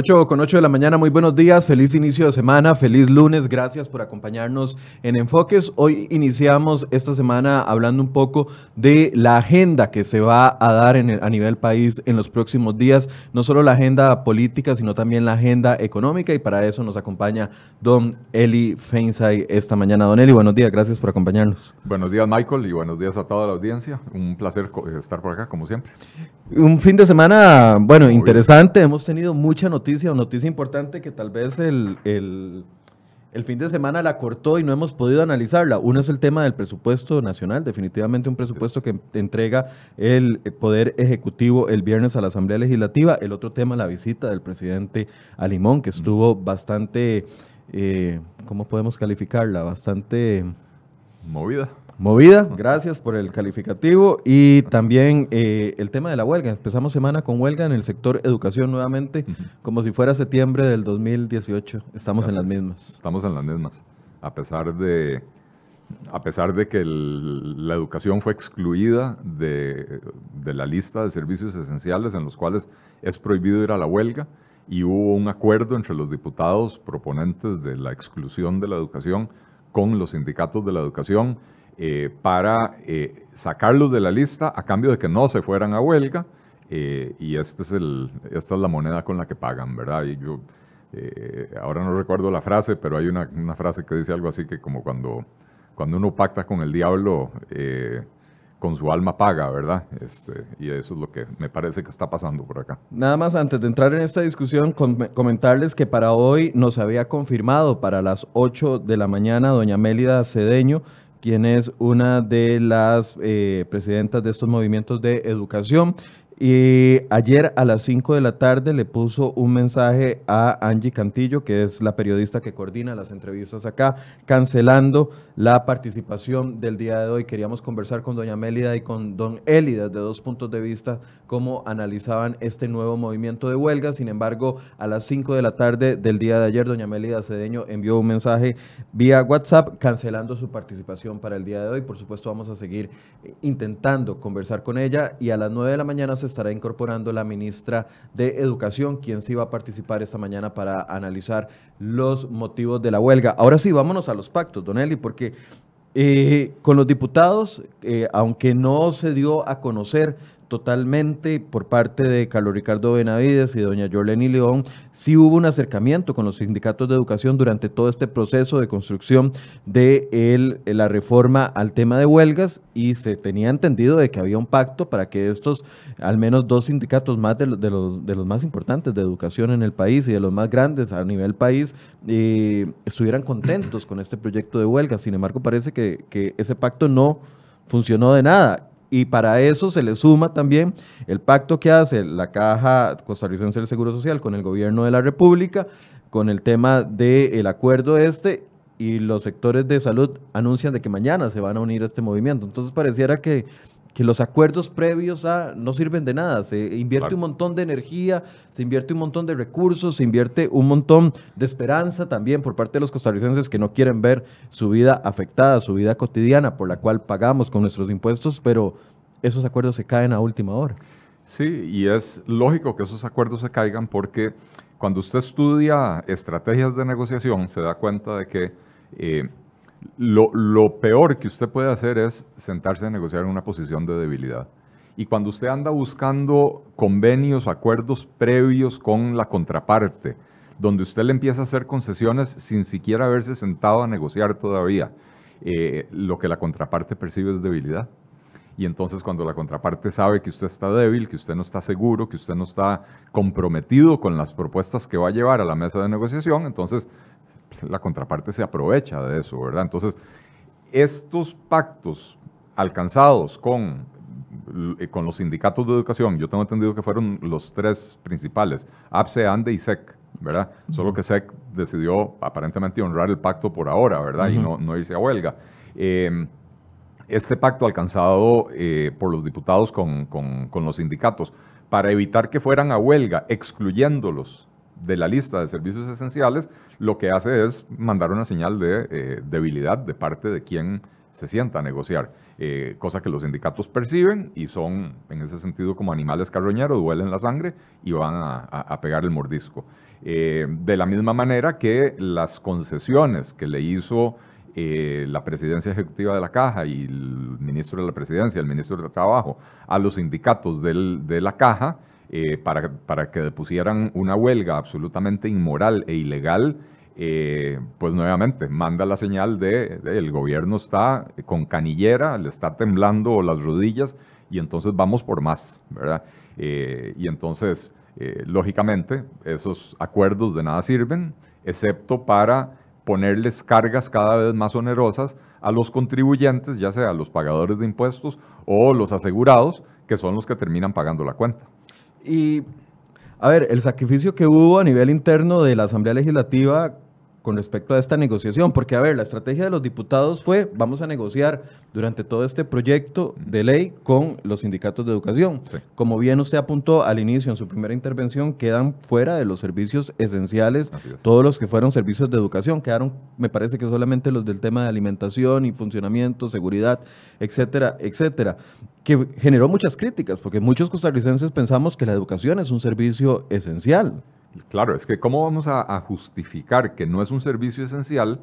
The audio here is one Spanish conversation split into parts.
8 con 8 de la mañana, muy buenos días, feliz inicio de semana, feliz lunes, gracias por acompañarnos en Enfoques. Hoy iniciamos esta semana hablando un poco de la agenda que se va a dar en a nivel país en los próximos días, no solo la agenda política, sino también la agenda económica y para eso nos acompaña don Eli Feinsay esta mañana. Don Eli, buenos días, gracias por acompañarnos. Buenos días Michael y buenos días a toda la audiencia, un placer estar por acá como siempre. Un fin de semana, bueno, interesante. Hemos tenido mucha noticia, noticia importante que tal vez el, el, fin de semana la cortó y no hemos podido analizarla. Uno es el tema del presupuesto nacional, definitivamente un presupuesto que entrega el Poder Ejecutivo el viernes a la Asamblea Legislativa. El otro tema, la visita del presidente a Limón, que estuvo bastante, eh, ¿cómo podemos calificarla? Bastante... Movida. Movida, gracias por el calificativo y también eh, el tema de la huelga. Empezamos semana con huelga en el sector educación nuevamente, como si fuera septiembre del 2018. Estamos en las mismas. Estamos en las mismas, a pesar de, a pesar de que la educación fue excluida de, de la lista de servicios esenciales en los cuales es prohibido ir a la huelga y hubo un acuerdo entre los diputados proponentes de la exclusión de la educación con los sindicatos de la educación eh, para eh, sacarlos de la lista a cambio de que no se fueran a huelga. Eh, y este es el, esta es la moneda con la que pagan, ¿verdad? Y yo ahora no recuerdo la frase, pero hay una, una, frase que dice algo así que como cuando, cuando uno pacta con el diablo, con su alma paga, ¿verdad? Este, y eso es lo que me parece que está pasando por acá. Nada más antes de entrar en esta discusión, comentarles que para hoy nos había confirmado para las 8 de la mañana doña Mélida Cedeño quien es una de las eh, presidentas de estos movimientos de educación. Y ayer a las 5 de la tarde le puso un mensaje a Angie Cantillo, que es la periodista que coordina las entrevistas acá, cancelando la participación del día de hoy. Queríamos conversar con doña Mélida y con don Eli desde dos puntos de vista, cómo analizaban este nuevo movimiento de huelga. Sin embargo, a las 5 de la tarde del día de ayer, doña Mélida Cedeño envió un mensaje vía WhatsApp cancelando su participación para el día de hoy. Por supuesto, vamos a seguir intentando conversar con ella y a las 9 de la mañana se estará incorporando la ministra de Educación, quien sí va a participar esta mañana para analizar los motivos de la huelga. Ahora sí, vámonos a los pactos, Don Eli, porque eh, con los diputados, eh, aunque no se dio a conocer totalmente por parte de Carlos Ricardo Benavides y doña Jorleni León, sí hubo un acercamiento con los sindicatos de educación durante todo este proceso de construcción de el, la reforma al tema de huelgas y se tenía entendido de que había un pacto para que estos, al menos dos sindicatos más de, los, de los, más importantes de educación en el país y de los más grandes a nivel país, eh, estuvieran contentos con este proyecto de huelga. Sin embargo, parece que ese pacto no funcionó de nada y para eso se le suma también el pacto que hace la Caja Costarricense del Seguro Social con el gobierno de la República, con el tema del acuerdo este, y los sectores de salud anuncian de que mañana se van a unir a este movimiento. Entonces pareciera que que los acuerdos previos a, no sirven de nada. Se invierte un montón de energía, se invierte un montón de recursos, se invierte un montón de esperanza también por parte de los costarricenses que no quieren ver su vida afectada, su vida cotidiana, por la cual pagamos con nuestros impuestos, pero esos acuerdos se caen a última hora. Sí, y es lógico que esos acuerdos se caigan porque cuando usted estudia estrategias de negociación se da cuenta de que eh, lo, peor que usted puede hacer es sentarse a negociar en una posición de debilidad. Y cuando usted anda buscando convenios, acuerdos previos con la contraparte, donde usted le empieza a hacer concesiones sin siquiera haberse sentado a negociar todavía, eh, lo que la contraparte percibe es debilidad. Y entonces cuando la contraparte sabe que usted está débil, que usted no está seguro, que usted no está comprometido con las propuestas que va a llevar a la mesa de negociación, entonces la contraparte se aprovecha de eso, ¿verdad? Entonces, estos pactos alcanzados con, eh, con los sindicatos de educación, yo tengo entendido que fueron los tres principales, APSE, ANDE y SEC, ¿verdad? Solo que SEC decidió aparentemente honrar el pacto por ahora, ¿verdad? Y no, no, irse a huelga. Em, este pacto alcanzado eh, por los diputados con, con, los sindicatos para evitar que fueran a huelga, excluyéndolos de la lista de servicios esenciales, lo que hace es mandar una señal de eh, debilidad de parte de quien se sienta a negociar, eh, cosa que los sindicatos perciben y son en ese sentido como animales carroñeros, duelen la sangre y van a, pegar el mordisco. Eh, de la misma manera que las concesiones que le hizo eh, la presidencia ejecutiva de la Caja y el ministro de la presidencia, el ministro de Trabajo, a los sindicatos de la Caja para, para que depusieran una huelga absolutamente inmoral e ilegal, eh, pues nuevamente manda la señal de, el gobierno está con canillera, le está temblando las rodillas y entonces vamos por más, ¿verdad? Eh, y entonces, eh, lógicamente, esos acuerdos de nada sirven, excepto para ponerles cargas cada vez más onerosas a los contribuyentes, ya sea los pagadores de impuestos o los asegurados, que son los que terminan pagando la cuenta. Y, a ver, el sacrificio que hubo a nivel interno de la Asamblea Legislativa con respecto a esta negociación, porque a ver, la estrategia de los diputados fue, vamos a negociar durante todo este proyecto de ley con los sindicatos de educación. Como bien usted apuntó al inicio en su primera intervención, quedan fuera de los servicios esenciales todos los que fueron servicios de educación, quedaron, me parece que solamente los del tema de alimentación y funcionamiento, seguridad, etcétera, etcétera, que generó muchas críticas, porque muchos costarricenses pensamos que la educación es un servicio esencial. Claro, es que ¿cómo vamos a, justificar que no es un servicio esencial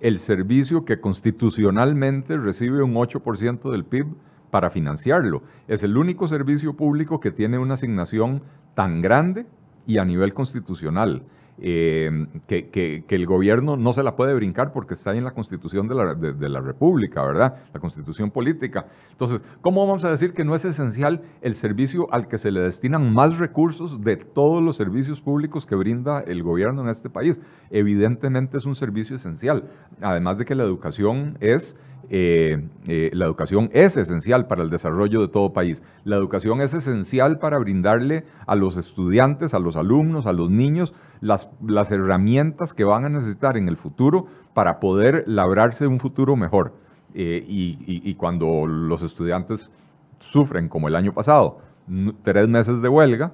el servicio que constitucionalmente recibe un 8% del PIB para financiarlo? Es el único servicio público que tiene una asignación tan grande y a nivel constitucional. Eh, que, el gobierno no se la puede brincar porque está ahí en la constitución de la, de la, República, ¿verdad? La constitución política. Entonces, ¿cómo vamos a decir que no es esencial el servicio al que se le destinan más recursos de todos los servicios públicos que brinda el gobierno en este país? Evidentemente es un servicio esencial, además de que la educación es eh, eh, la educación es esencial para el desarrollo de todo país. La educación es esencial para brindarle a los estudiantes, a los alumnos, a los niños, las, las herramientas que van a necesitar en el futuro para poder labrarse un futuro mejor. Eh, y, cuando los estudiantes sufren, como el año pasado, tres meses de huelga,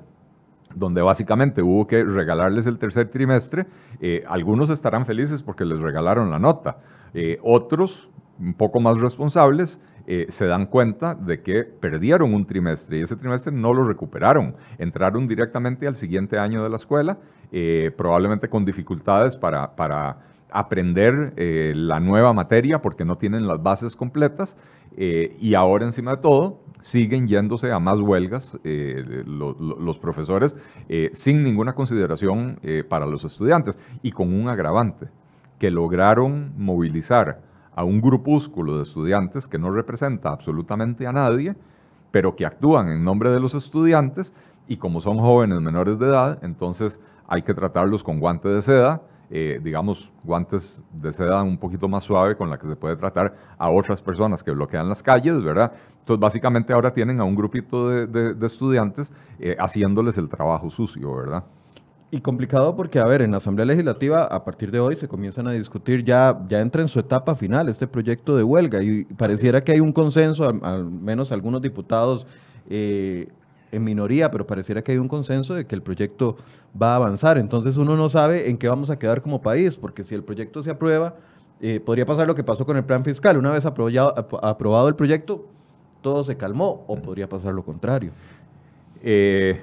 donde básicamente hubo que regalarles el tercer trimestre, algunos estarán felices porque les regalaron la nota. otros un poco más responsables eh, se dan cuenta de que perdieron un trimestre y ese trimestre no lo recuperaron. Entraron directamente al siguiente año de la escuela, eh, probablemente con dificultades para, para aprender eh, la nueva materia porque no tienen las bases completas y ahora encima de todo siguen yéndose a más huelgas los profesores sin ninguna consideración para los estudiantes y con un agravante que lograron movilizar a un grupúsculo de estudiantes que no representa absolutamente a nadie, pero que actúan en nombre de los estudiantes y como son jóvenes menores de edad, entonces hay que tratarlos con guantes de seda, eh, digamos, guantes de seda un poquito más suave con la que se puede tratar a otras personas que bloquean las calles, ¿verdad? Entonces, básicamente ahora tienen a un grupito de, estudiantes eh, haciéndoles el trabajo sucio, ¿verdad? Y complicado porque, a ver, en la Asamblea Legislativa a partir de hoy se comienzan a discutir, ya, ya entra en su etapa final este proyecto de huelga y pareciera que hay un consenso, al, menos algunos diputados eh, en minoría, pero pareciera que hay un consenso de que el proyecto va a avanzar. Entonces uno no sabe en qué vamos a quedar como país, porque si el proyecto se aprueba, eh, podría pasar lo que pasó con el plan fiscal. Una vez aprobado, aprobado el proyecto, todo se calmó, o podría pasar lo contrario. Eh,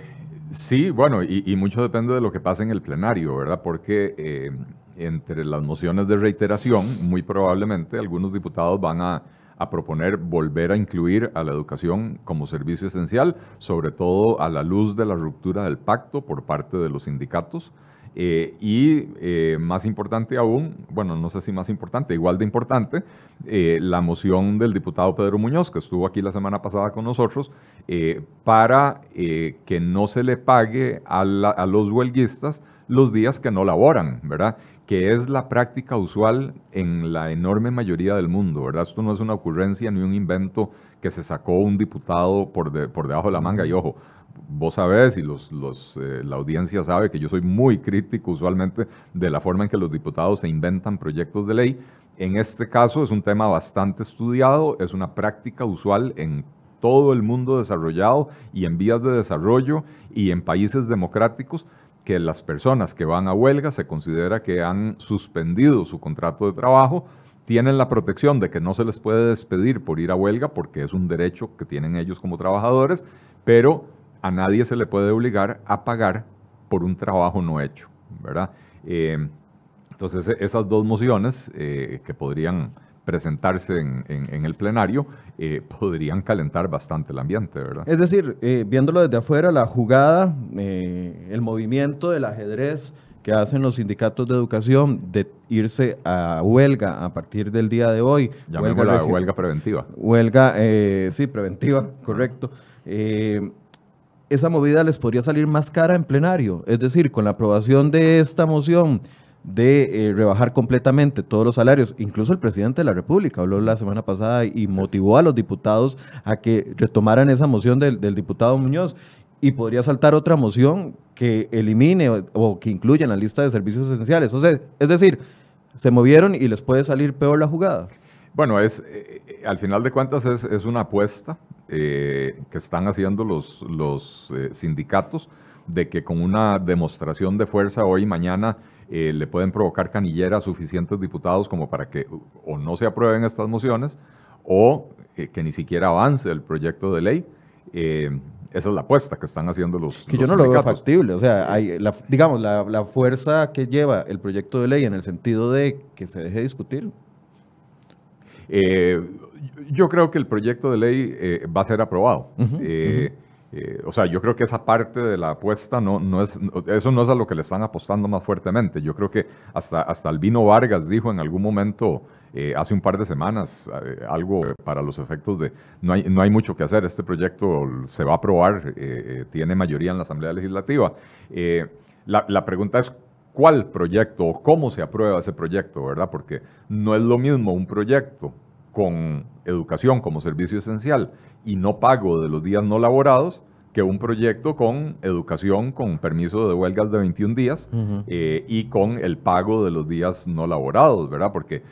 Sí, bueno, y, mucho depende de lo que pase en el plenario, ¿verdad? Porque eh, entre las mociones de reiteración, muy probablemente algunos diputados van a, proponer volver a incluir a la educación como servicio esencial, sobre todo a la luz de la ruptura del pacto por parte de los sindicatos. Eh, y eh, más importante aún, bueno, no sé si más importante, igual de importante, eh, la moción del diputado Pedro Muñoz, que estuvo aquí la semana pasada con nosotros, para que no se le pague a, a, los huelguistas los días que no laboran, ¿verdad? Que es la práctica usual en la enorme mayoría del mundo, ¿verdad? Esto no es una ocurrencia ni un invento que se sacó un diputado por, de, por debajo de la manga, y ojo, vos sabés y los, eh, la audiencia sabe que yo soy muy crítico usualmente de la forma en que los diputados se inventan proyectos de ley. En este caso es un tema bastante estudiado, es una práctica usual en todo el mundo desarrollado y en vías de desarrollo y en países democráticos que las personas que van a huelga se considera que han suspendido su contrato de trabajo tienen la protección de que no se les puede despedir por ir a huelga porque es un derecho que tienen ellos como trabajadores, pero a nadie se le puede obligar a pagar por un trabajo no hecho, ¿verdad? Eh, entonces, e, esas dos mociones eh, que podrían presentarse en, el plenario, eh, podrían calentar bastante el ambiente, ¿verdad? Es decir, viéndolo desde afuera, la jugada, el movimiento del ajedrez que hacen los sindicatos de educación de irse a huelga a partir del día de hoy. Huelga, la huelga preventiva. Huelga, sí, preventiva, correcto esa movida les podría salir más cara en plenario. Es decir, con la aprobación de esta moción de eh, rebajar completamente todos los salarios, incluso el presidente de la República habló la semana pasada y motivó a los diputados a que retomaran esa moción del, diputado Muñoz. Y podría saltar otra moción que elimine o, que incluya en la lista de servicios esenciales. O sea, es decir, se movieron y les puede salir peor la jugada. Bueno, es, eh, eh, al final de cuentas es, es una apuesta eh, que están haciendo los, los eh, sindicatos de que con una demostración de fuerza hoy y mañana eh, le pueden provocar canillera a suficientes diputados como para que o no se aprueben estas mociones o que ni siquiera avance el proyecto de ley. esa es la apuesta que están haciendo los Que yo no lo veo factible. O sea, hay la, digamos, la, la fuerza que lleva el proyecto de ley en el sentido de que se deje discutir. Eh, yo creo que el proyecto de ley eh, va a ser aprobado. Eh, o sea, yo creo que esa parte de la apuesta no, no es, eso no es a lo que le están apostando más fuertemente. Yo creo que hasta, hasta Albino Vargas dijo en algún momento, hace un par de semanas, algo para los efectos de no hay, no hay mucho que hacer, este proyecto se va a aprobar, tiene mayoría en la Asamblea Legislativa. La, la pregunta es cuál proyecto o cómo se aprueba ese proyecto, ¿verdad? Porque no es lo mismo un proyecto con educación como servicio esencial y no pago de los días no laborados que un proyecto con educación con permiso de huelgas de 21 días eh, y con el pago de los días no laborados, ¿verdad? Porque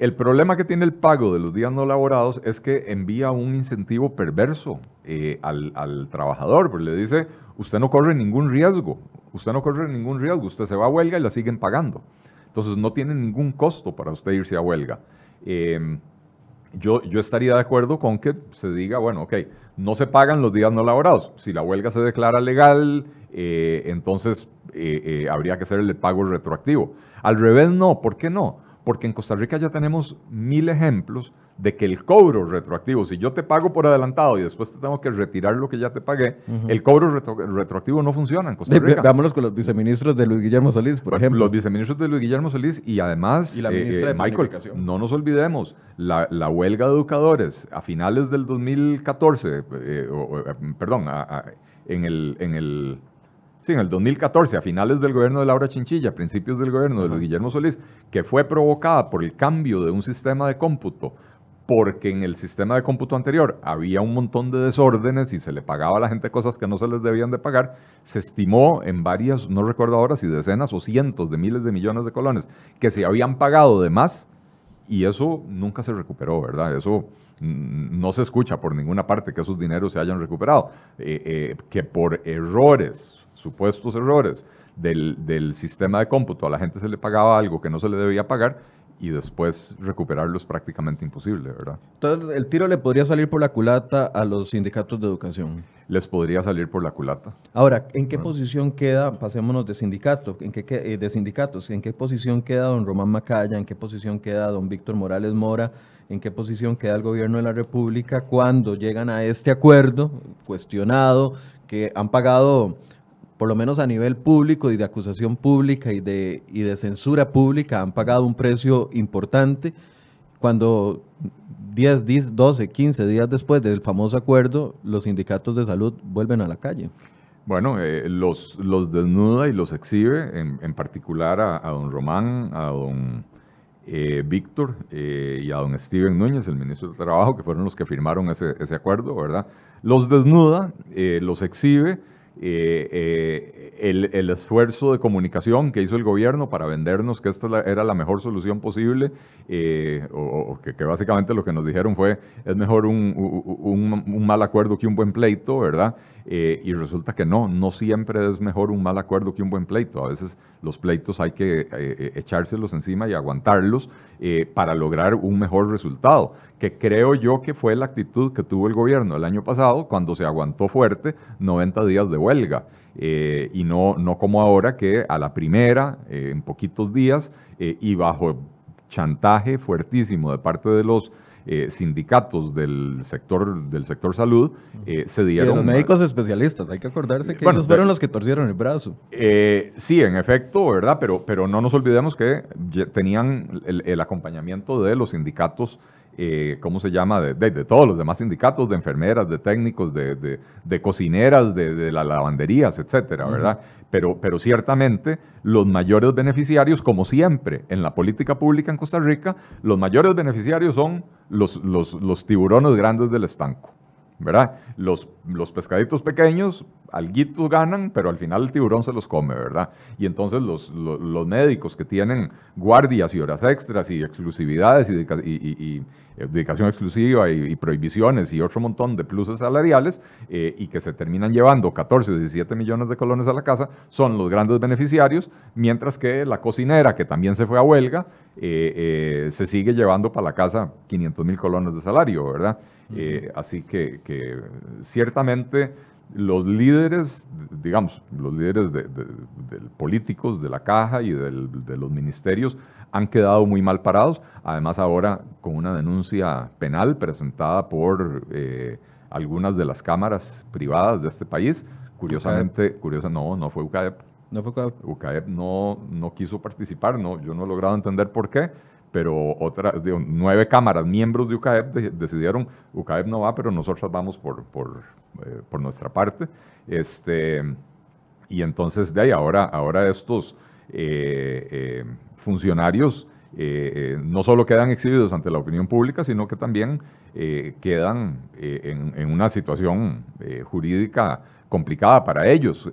el problema que tiene el pago de los días no laborados es que envía un incentivo perverso eh, al, trabajador, porque le dice, usted no corre ningún riesgo, Usted no corre ningún riesgo, usted se va a huelga y la siguen pagando. Entonces no tiene ningún costo para usted irse a huelga. Em, yo, estaría de acuerdo con que se diga, bueno, ok, no se pagan los días no laborados. Si la huelga se declara legal, eh, entonces eh, habría que hacer el pago retroactivo. Al revés, no. ¿Por qué no? Porque en Costa Rica ya tenemos mil ejemplos de que el cobro retroactivo, si yo te pago por adelantado y después te tengo que retirar lo que ya te pagué, el cobro retroactivo no funciona en Costa Rica. Veámoslo con los viceministros de Luis Guillermo Solís, por ejemplo. Los viceministros de Luis Guillermo Solís y además, y la ministra eh, Michael, no nos olvidemos, la, huelga de educadores a finales del 2014, eh, perdón, en el... En el Sí, en el 2014, a finales del gobierno de Laura Chinchilla, principios del gobierno de Luis Guillermo Solís, que fue provocada por el cambio de un sistema de cómputo porque en el sistema de cómputo anterior había un montón de desórdenes y se le pagaba a la gente cosas que no se les debían de pagar, se estimó en varias, no recuerdo ahora si decenas o cientos de miles de millones de colones, que se habían pagado de más y eso nunca se recuperó, ¿verdad? Eso no se escucha por ninguna parte que esos dineros se hayan recuperado, eh, eh, que por errores, supuestos errores del, del sistema de cómputo, a la gente se le pagaba algo que no se le debía pagar y después recuperarlo es prácticamente imposible, ¿verdad? Entonces, el tiro le podría salir por la culata a los sindicatos de educación. Les podría salir por la culata. Ahora, ¿en qué posición queda, pasémonos de sindicato, ¿en qué, eh, de sindicatos, en qué posición queda don Román Macaya, en qué posición queda don Víctor Morales Mora, en qué posición queda el gobierno de la República cuando llegan a este acuerdo cuestionado, que han pagado por lo menos a nivel público y de acusación pública y de, y de censura pública, han pagado un precio importante cuando 10, 10, 12, 15 días después del famoso acuerdo, los sindicatos de salud vuelven a la calle. Bueno, eh, los, los desnuda y los exhibe, en, particular a, don Román, a don eh, Víctor eh, y a don Steven Núñez, el ministro de Trabajo, que fueron los que firmaron ese, ese acuerdo, ¿verdad? Los desnuda, los exhibe eh, eh, el, esfuerzo de comunicación que hizo el gobierno para vendernos que esta era la mejor solución posible, eh, o, que, básicamente lo que nos dijeron fue, es mejor un, mal acuerdo que un buen pleito, ¿verdad? Eh, y resulta que no, no siempre es mejor un mal acuerdo que un buen pleito. A veces los pleitos hay que eh, echárselos encima y aguantarlos para lograr un mejor resultado, que creo yo que fue la actitud que tuvo el gobierno el año pasado cuando se aguantó fuerte 90 días de huelga. y no, no como ahora que a la primera, en poquitos días, y bajo chantaje fuertísimo de parte de los eh, sindicatos del sector, del sector salud eh, se dieron... Y los médicos especialistas, hay que acordarse que ellos fueron los que torcieron el brazo. Eh, sí, en efecto, ¿verdad? Pero, pero no nos olvidemos que tenían el, acompañamiento de los sindicatos ¿cómo se llama? De, todos los demás sindicatos, de enfermeras, de técnicos, de, de cocineras, de, las lavanderías, etcétera, ¿verdad? pero, pero ciertamente los mayores beneficiarios, como siempre en la política pública en Costa Rica, los mayores beneficiarios son los, los, los tiburones grandes del estanco. ¿Verdad? Los, los pescaditos pequeños, alguitos ganan, pero al final el tiburón se los come, ¿verdad? Y entonces los, los, médicos que tienen guardias y horas extras y exclusividades y, eh, dedicación exclusiva y, prohibiciones y otro montón de pluses salariales eh, y que se terminan llevando 14 o 17 millones de colones a la casa, son los grandes beneficiarios, mientras que la cocinera, que también se fue a huelga, eh, se sigue llevando para la casa 500 mil colones de salario, ¿verdad? Eh, así que, ciertamente los líderes, digamos, los líderes de, políticos de la caja y de los ministerios han quedado muy mal parados. Además ahora con una denuncia penal presentada por eh, algunas de las cámaras privadas de este país. Curiosamente, curiosa, no, no fue UCAEP. No fue UCAEP. UCAEP no, no quiso participar, no, yo no he logrado entender por qué pero otra, nueve cámaras, miembros de UCAEP decidieron, UCAEP no va, pero nosotros vamos por, por, eh, por, nuestra parte. Este, y entonces de ahí ahora, ahora estos eh, eh, funcionarios no solo quedan exhibidos ante la opinión pública, sino que también quedan en, en, una situación jurídica complicada para ellos.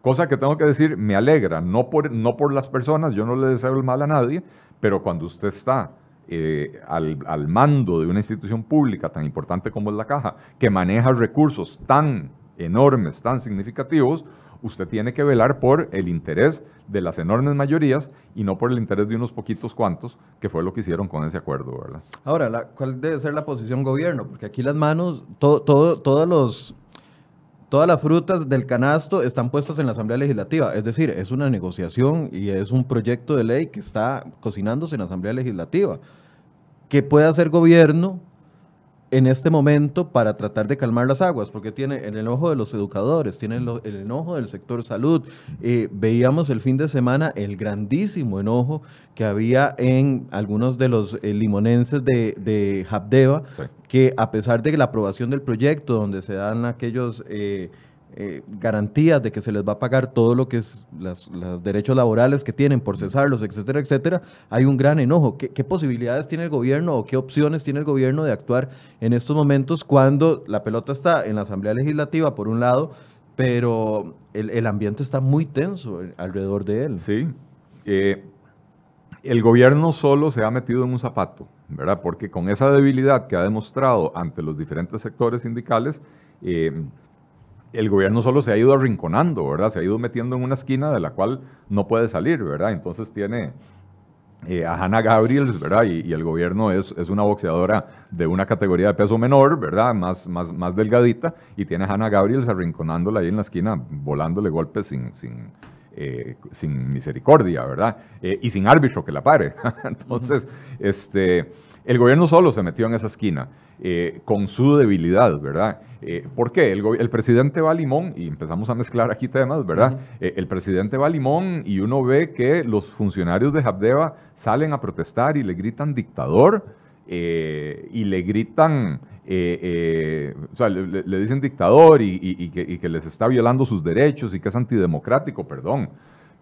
cosa que tengo que decir, me alegra, no por, no por las personas, yo no le deseo el mal a nadie, pero cuando usted está eh, al, mando de una institución pública tan importante como es la caja, que maneja recursos tan enormes, tan significativos, usted tiene que velar por el interés de las enormes mayorías y no por el interés de unos poquitos cuantos, que fue lo que hicieron con ese acuerdo, ¿verdad? Ahora, ¿cuál debe ser la posición gobierno? Porque aquí las manos, todo, todo, todos los Todas las frutas del canasto están puestas en la Asamblea Legislativa, es decir, es una negociación y es un proyecto de ley que está cocinándose en la Asamblea Legislativa. ¿Qué puede hacer gobierno en este momento para tratar de calmar las aguas, porque tiene el enojo de los educadores, tiene el, enojo del sector salud. Eh, veíamos el fin de semana el grandísimo enojo que había en algunos de los eh, limonenses de, de Habdeba, que a pesar de la aprobación del proyecto, donde se dan aquellos... Eh, eh, garantías de que se les va a pagar todo lo que es los derechos laborales que tienen por cesarlos, etcétera, etcétera, hay un gran enojo. ¿Qué, posibilidades tiene el gobierno o qué opciones tiene el gobierno de actuar en estos momentos cuando la pelota está en la Asamblea Legislativa, por un lado, pero el, ambiente está muy tenso alrededor de él? Sí. Eh, el gobierno solo se ha metido en un zapato, ¿verdad? Porque con esa debilidad que ha demostrado ante los diferentes sectores sindicales, eh, el gobierno solo se ha ido arrinconando, ¿verdad? Se ha ido metiendo en una esquina de la cual no puede salir, ¿verdad? Entonces tiene eh, a Hannah Gabriels, ¿verdad? Y, el gobierno es, es, una boxeadora de una categoría de peso menor, ¿verdad? Más, más, más delgadita, y tiene a Hannah Gabriels arrinconándola ahí en la esquina, volándole golpes sin, sin, eh, sin misericordia, ¿verdad? Eh, y sin árbitro que la pare. Entonces, este, el gobierno solo se metió en esa esquina. Eh, con su debilidad, ¿verdad? Eh, ¿Por qué? El, presidente va a Limón, y empezamos a mezclar aquí temas, ¿verdad? Eh, el presidente va a Limón y uno ve que los funcionarios de Habdeba salen a protestar y le gritan dictador y le gritan, o sea, le, dicen dictador y, que, y que les está violando sus derechos y que es antidemocrático, perdón.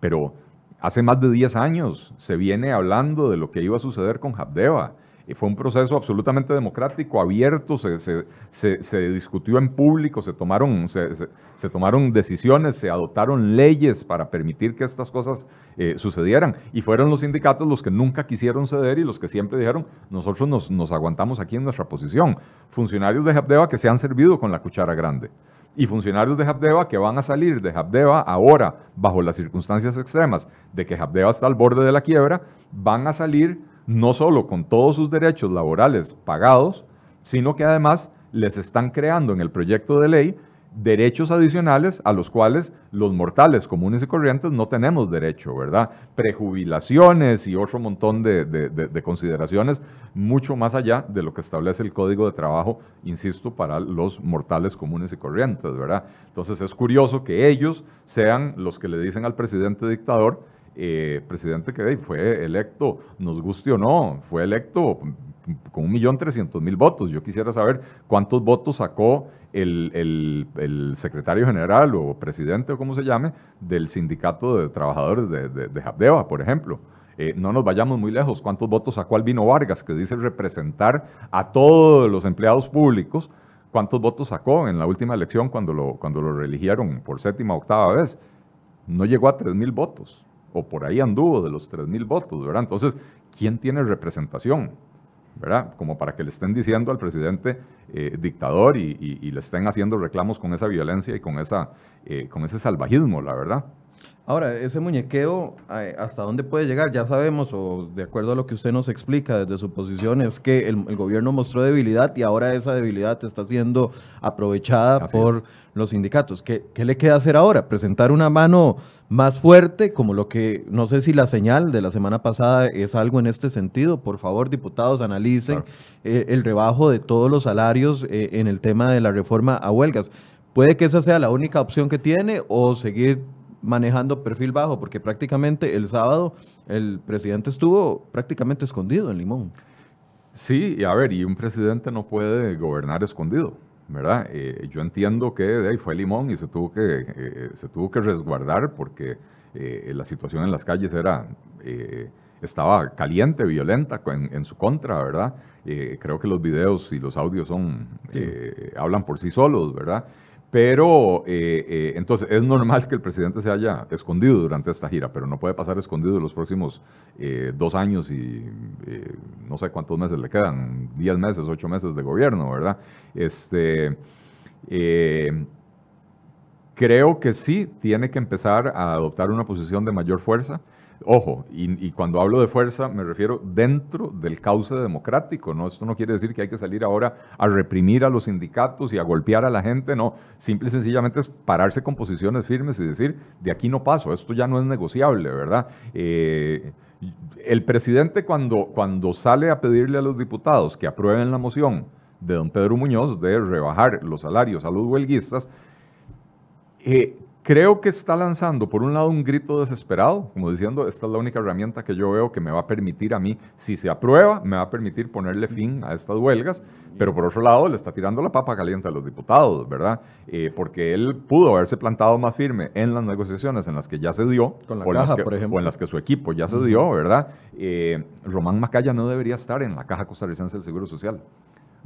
Pero hace más de 10 años se viene hablando de lo que iba a suceder con Habdeba fue un proceso absolutamente democrático, abierto, se, discutió en público, se tomaron, se, tomaron decisiones, se adoptaron leyes para permitir que estas cosas eh, sucedieran. Y fueron los sindicatos los que nunca quisieron ceder y los que siempre dijeron, nosotros nos, aguantamos aquí en nuestra posición. Funcionarios de Habdeba que se han servido con la cuchara grande. y funcionarios de Habdeba que van a salir de Habdeba ahora, bajo las circunstancias extremas de que Habdeba está al borde de la quiebra, van a salir no solo con todos sus derechos laborales pagados, sino que además les están creando en el proyecto de ley derechos adicionales a los cuales los mortales comunes y corrientes no tenemos derecho, ¿verdad? Prejubilaciones y otro montón de, consideraciones mucho más allá de lo que establece el Código de Trabajo, insisto, para los mortales comunes y corrientes, ¿verdad? Entonces es curioso que ellos sean los que le dicen al presidente dictador, eh, presidente que fue electo, nos guste o no, fue electo con un millón trescientos mil votos. Yo quisiera saber cuántos votos sacó el, secretario general o presidente o como se llame del sindicato de trabajadores de, de, por ejemplo. Eh, no nos vayamos muy lejos. ¿Cuántos votos sacó Albino Vargas, que dice representar a todos los empleados públicos? ¿Cuántos votos sacó en la última elección cuando lo, cuando lo reeligieron por séptima o octava vez? No llegó a tres mil votos, o por ahí anduvo de los tres mil votos, ¿verdad? Entonces, ¿quién tiene representación? ¿verdad? Como para que le estén diciendo al presidente eh, dictador y, le estén haciendo reclamos con esa violencia y con, esa, eh, con ese salvajismo, la verdad. Ahora, ese muñequeo, eh, ¿hasta dónde puede llegar? Ya sabemos, o de acuerdo a lo que usted nos explica desde su posición, es que el, gobierno mostró debilidad y ahora esa debilidad está siendo aprovechada por los sindicatos. ¿Qué, le queda hacer ahora? ¿Presentar una mano más fuerte, como lo que, no sé si la señal de la semana pasada es algo en este sentido? Por favor, diputados, analicen eh, el rebajo de todos los salarios eh, en el tema de la reforma a huelgas. Puede que esa sea la única opción que tiene o seguir manejando perfil bajo, porque prácticamente el sábado el presidente estuvo prácticamente escondido en Limón. Sí, y a ver, y un presidente no puede gobernar escondido, ¿verdad? Eh, yo entiendo que de ahí fue Limón y se tuvo que, eh, se tuvo que resguardar porque eh, la situación en las calles era, estaba caliente, violenta en, su contra, ¿verdad? creo que los videos y los audios son, hablan por sí solos, ¿verdad? Pero eh, eh, entonces es normal que el presidente se haya escondido durante esta gira, pero no puede pasar escondido los próximos eh, dos años y no sé cuántos meses le quedan, diez meses, ocho meses de gobierno, ¿verdad? Este, creo que sí tiene que empezar a adoptar una posición de mayor fuerza. Ojo, y, cuando hablo de fuerza me refiero dentro del cauce democrático, ¿no? Esto no quiere decir que hay que salir ahora a reprimir a los sindicatos y a golpear a la gente, no. Simple y sencillamente es pararse con posiciones firmes y decir, de aquí no paso, esto ya no es negociable, ¿verdad? Eh, el presidente cuando, cuando sale a pedirle a los diputados que aprueben la moción de don Pedro Muñoz de rebajar los salarios a los huelguistas, eh, Creo que está lanzando, por un lado, un grito desesperado, como diciendo, esta es la única herramienta que yo veo que me va a permitir a mí, si se aprueba, me va a permitir ponerle fin a estas huelgas, pero por otro lado, le está tirando la papa caliente a los diputados, ¿verdad? Eh, porque él pudo haberse plantado más firme en las negociaciones en las que ya se dio, Con la o, caja, por ejemplo. o en las que su equipo ya se dio, ¿verdad? Eh, Román Macaya no debería estar en la Caja Costarricense del Seguro Social.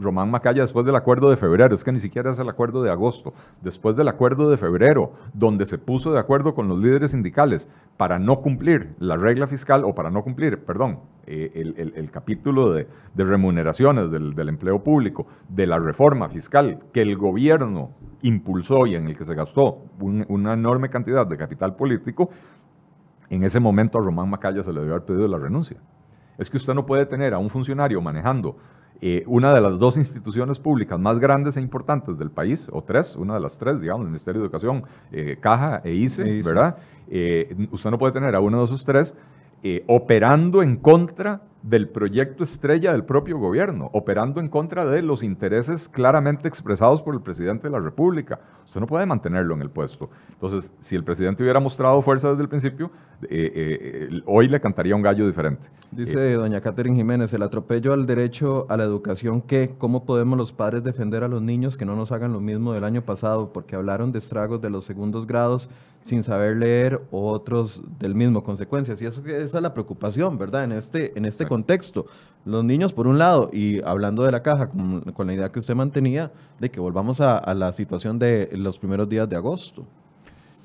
Román Macaya después del acuerdo de febrero, es que ni siquiera es el acuerdo de agosto, después del acuerdo de febrero, donde se puso de acuerdo con los líderes sindicales para no cumplir la regla fiscal, o para no cumplir, perdón, eh, el, capítulo de, remuneraciones del, empleo público, de la reforma fiscal que el gobierno impulsó y en el que se gastó una enorme cantidad de capital político, en ese momento a Román Macaya se le debió haber pedido la renuncia. Es que usted no puede tener a un funcionario manejando eh, una de las dos instituciones públicas más grandes e importantes del país, o tres, una de las tres, digamos, el Ministerio de Educación, eh, Caja e ICE, e ¿verdad? Eh, usted no puede tener a uno de esos tres operando en contra del proyecto estrella del propio gobierno, operando en contra de los intereses claramente expresados por el presidente de la República. Usted no puede mantenerlo en el puesto. Entonces, si el presidente hubiera mostrado fuerza desde el principio, eh, eh, hoy le cantaría un gallo diferente. Dice doña Catherine Jiménez, el atropello al derecho a la educación, ¿qué? ¿Cómo podemos los padres defender a los niños que no nos hagan lo mismo del año pasado? Porque hablaron de estragos de los segundos grados sin saber leer o otros del mismo consecuencias. Y esa es la preocupación, ¿verdad? En este, en este contexto. Los niños, por un lado, y hablando de la caja, con, la idea que usted mantenía, de que volvamos a, la situación de los primeros días de agosto.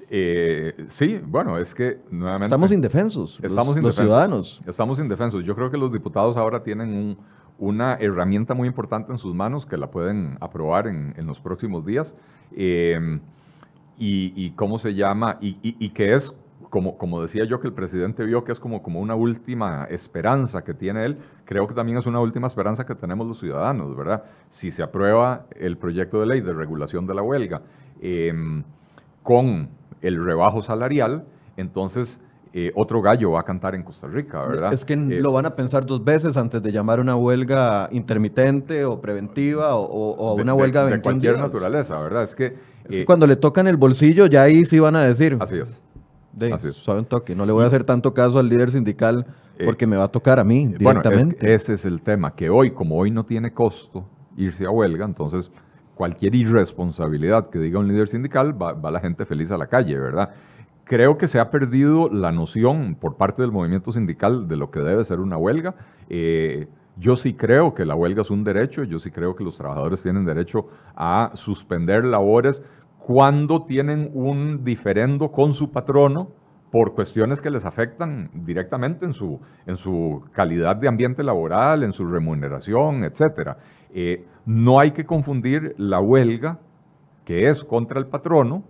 Eh, sí, bueno, es que nuevamente... Estamos indefensos, estamos los, indefensos, ciudadanos. Estamos indefensos. Yo creo que los diputados ahora tienen una herramienta muy importante en sus manos que la pueden aprobar en, los próximos días. Em, y, cómo se llama, y, y, que es, como, como decía yo, que el presidente vio que es como, como una última esperanza que tiene él, creo que también es una última esperanza que tenemos los ciudadanos, ¿verdad? Si se aprueba el proyecto de ley de regulación de la huelga em, con el rebajo salarial, entonces eh, otro gallo va a cantar en Costa Rica, ¿verdad? Es que eh, lo van a pensar dos veces antes de llamar una huelga intermitente o preventiva o, una huelga de, de cualquier naturaleza, ¿verdad? Es que, eh, cuando le tocan el bolsillo ya ahí sí van a decir. Así es. Así es. Suave un toque. No le voy a hacer tanto caso al líder sindical porque me va a tocar a mí directamente. Bueno, ese es el tema, que hoy, como hoy no tiene costo irse a huelga, entonces cualquier irresponsabilidad que diga un líder sindical va, va la gente feliz a la calle, ¿verdad? creo que se ha perdido la noción por parte del movimiento sindical de lo que debe ser una huelga. Eh, yo sí creo que la huelga es un derecho, yo sí creo que los trabajadores tienen derecho a suspender labores cuando tienen un diferendo con su patrono por cuestiones que les afectan directamente en su, en su calidad de ambiente laboral, en su remuneración, etc. Eh, no hay que confundir la huelga, que es contra el patrono,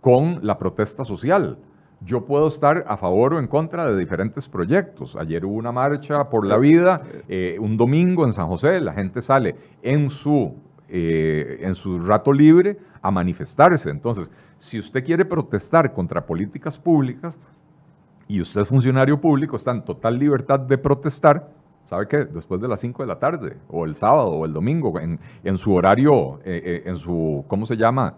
con la protesta social. Yo puedo estar a favor o en contra de diferentes proyectos. Ayer hubo una marcha por la vida, eh, un domingo en San José, la gente sale en su, eh, en su rato libre a manifestarse. Entonces, si usted quiere protestar contra políticas públicas y usted es funcionario público, está en total libertad de protestar, ¿sabe qué? Después de las 5 de la tarde, o el sábado, o el domingo, en, en su horario, eh, en su, ¿cómo se llama?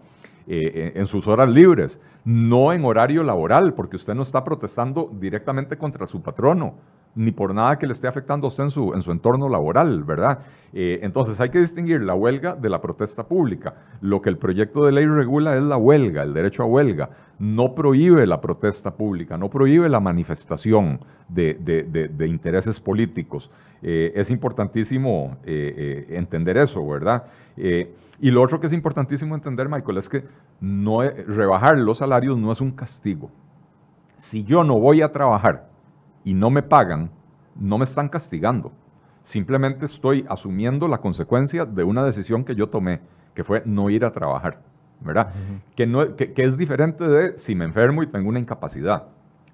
Eh, en sus horas libres, no en horario laboral, porque usted no está protestando directamente contra su patrono, ni por nada que le esté afectando a usted en su, en su entorno laboral, ¿verdad? Eh, entonces hay que distinguir la huelga de la protesta pública. Lo que el proyecto de ley regula es la huelga, el derecho a huelga. No prohíbe la protesta pública, no prohíbe la manifestación de, intereses políticos. Eh, es importantísimo entender eso, ¿verdad? Y lo otro que es importantísimo entender, Michael, es que no, rebajar los salarios no es un castigo. Si yo no voy a trabajar y no me pagan, no me están castigando. Simplemente estoy asumiendo la consecuencia de una decisión que yo tomé, que fue no ir a trabajar. ¿verdad? que, no, que, es diferente de si me enfermo y tengo una incapacidad,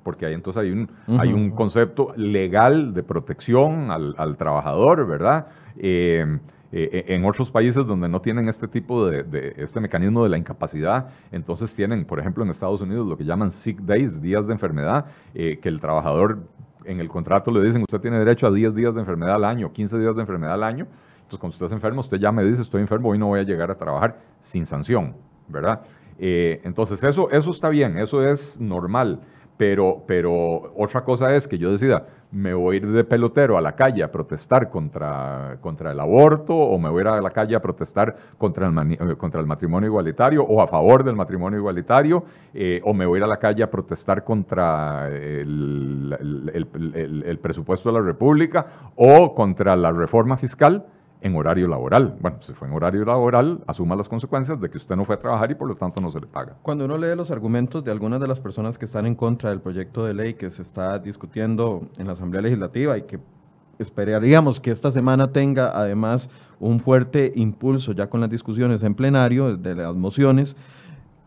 porque ahí entonces hay un, hay un concepto legal de protección al, al trabajador, ¿verdad? Eh, eh, eh, en otros países donde no tienen este tipo de, este mecanismo de la incapacidad, entonces tienen, por ejemplo, en Estados Unidos lo que llaman sick days, días de enfermedad, eh, que el trabajador en el contrato le dicen, usted tiene derecho a 10 días de enfermedad al año, 15 días de enfermedad al año. Entonces, cuando usted es enfermo, usted ya me dice, estoy enfermo, hoy no voy a llegar a trabajar sin sanción, ¿verdad? entonces, eso, eso está bien, eso es normal. Pero, pero otra cosa es que yo decida, me voy a ir de pelotero a la calle a protestar contra, contra el aborto o me voy a ir a la calle a protestar contra el, eh, contra el matrimonio igualitario o a favor del matrimonio igualitario eh, o me voy a ir a la calle a protestar contra el, el presupuesto de la República o contra la reforma fiscal en horario laboral. Bueno, si fue en horario laboral, asuma las consecuencias de que usted no fue a trabajar y por lo tanto no se le paga. Cuando uno lee los argumentos de algunas de las personas que están en contra del proyecto de ley que se está discutiendo en la Asamblea Legislativa y que esperaríamos que esta semana tenga además un fuerte impulso ya con las discusiones en plenario de las mociones,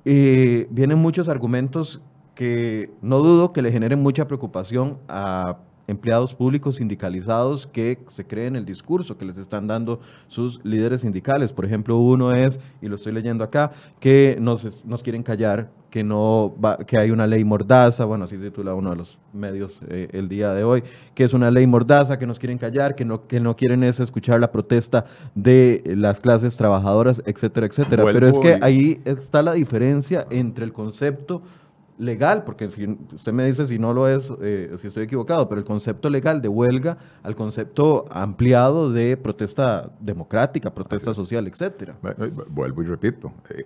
eh, vienen muchos argumentos que no dudo que le generen mucha preocupación a empleados públicos sindicalizados que se creen el discurso que les están dando sus líderes sindicales. Por ejemplo, uno es, y lo estoy leyendo acá, que nos, nos quieren callar, que, no va, que hay una ley mordaza, bueno, así titula uno de los medios eh, el día de hoy, que es una ley mordaza, que nos quieren callar, que no, que no quieren es escuchar la protesta de las clases trabajadoras, etcétera, etcétera. Pero es que ahí está la diferencia entre el concepto legal, porque si, usted me dice si no lo es, eh, si estoy equivocado, pero el concepto legal de huelga al concepto ampliado de protesta democrática, protesta social, etcétera. Vuelvo y repito, eh,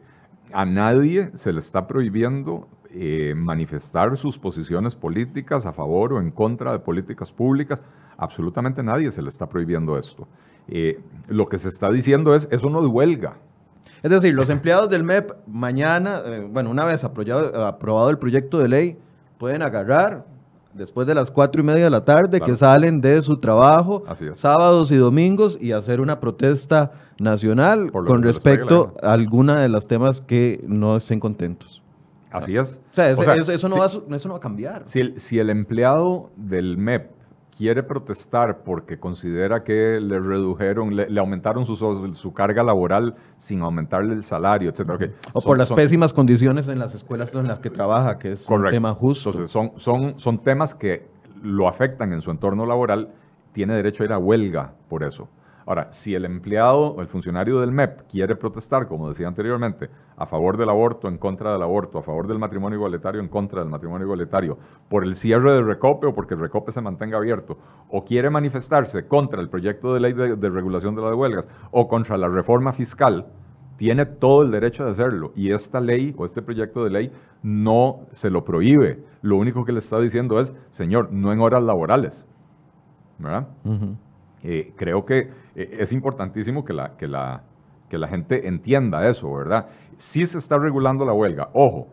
a nadie se le está prohibiendo eh, manifestar sus posiciones políticas a favor o en contra de políticas públicas. Absolutamente nadie se le está prohibiendo esto. lo que se está diciendo es, eso no de huelga, es decir, los empleados del MEP mañana, eh, bueno, una vez aprobado, aprobado el proyecto de ley, pueden agarrar después de las cuatro y media de la tarde, que salen de su trabajo sábados y domingos y hacer una protesta nacional con respecto a alguna de los temas que no estén contentos. Así es. O sea, eso, no va a, cambiar. Si el, si el empleado del MEP quiere protestar porque considera que le redujeron, le, aumentaron su, su, carga laboral sin aumentarle el salario, etc. O por las pésimas condiciones en las escuelas en las que trabaja, que es un tema justo. Entonces, son, son, son temas que lo afectan en su entorno laboral, tiene derecho a ir a huelga por eso. Ahora, si el empleado o el funcionario del MEP quiere protestar, como decía anteriormente, a favor del aborto, en contra del aborto, a favor del matrimonio igualitario, en contra del matrimonio igualitario, por el cierre del recope o porque el recope se mantenga abierto, o quiere manifestarse contra el proyecto de ley de, regulación de las huelgas o contra la reforma fiscal, tiene todo el derecho de hacerlo. Y esta ley o este proyecto de ley no se lo prohíbe. Lo único que le está diciendo es, señor, no en horas laborales. ¿Verdad? Eh, creo que eh, es importantísimo que la, que, la, que la gente entienda eso, ¿verdad? Sí se está regulando la huelga. Ojo,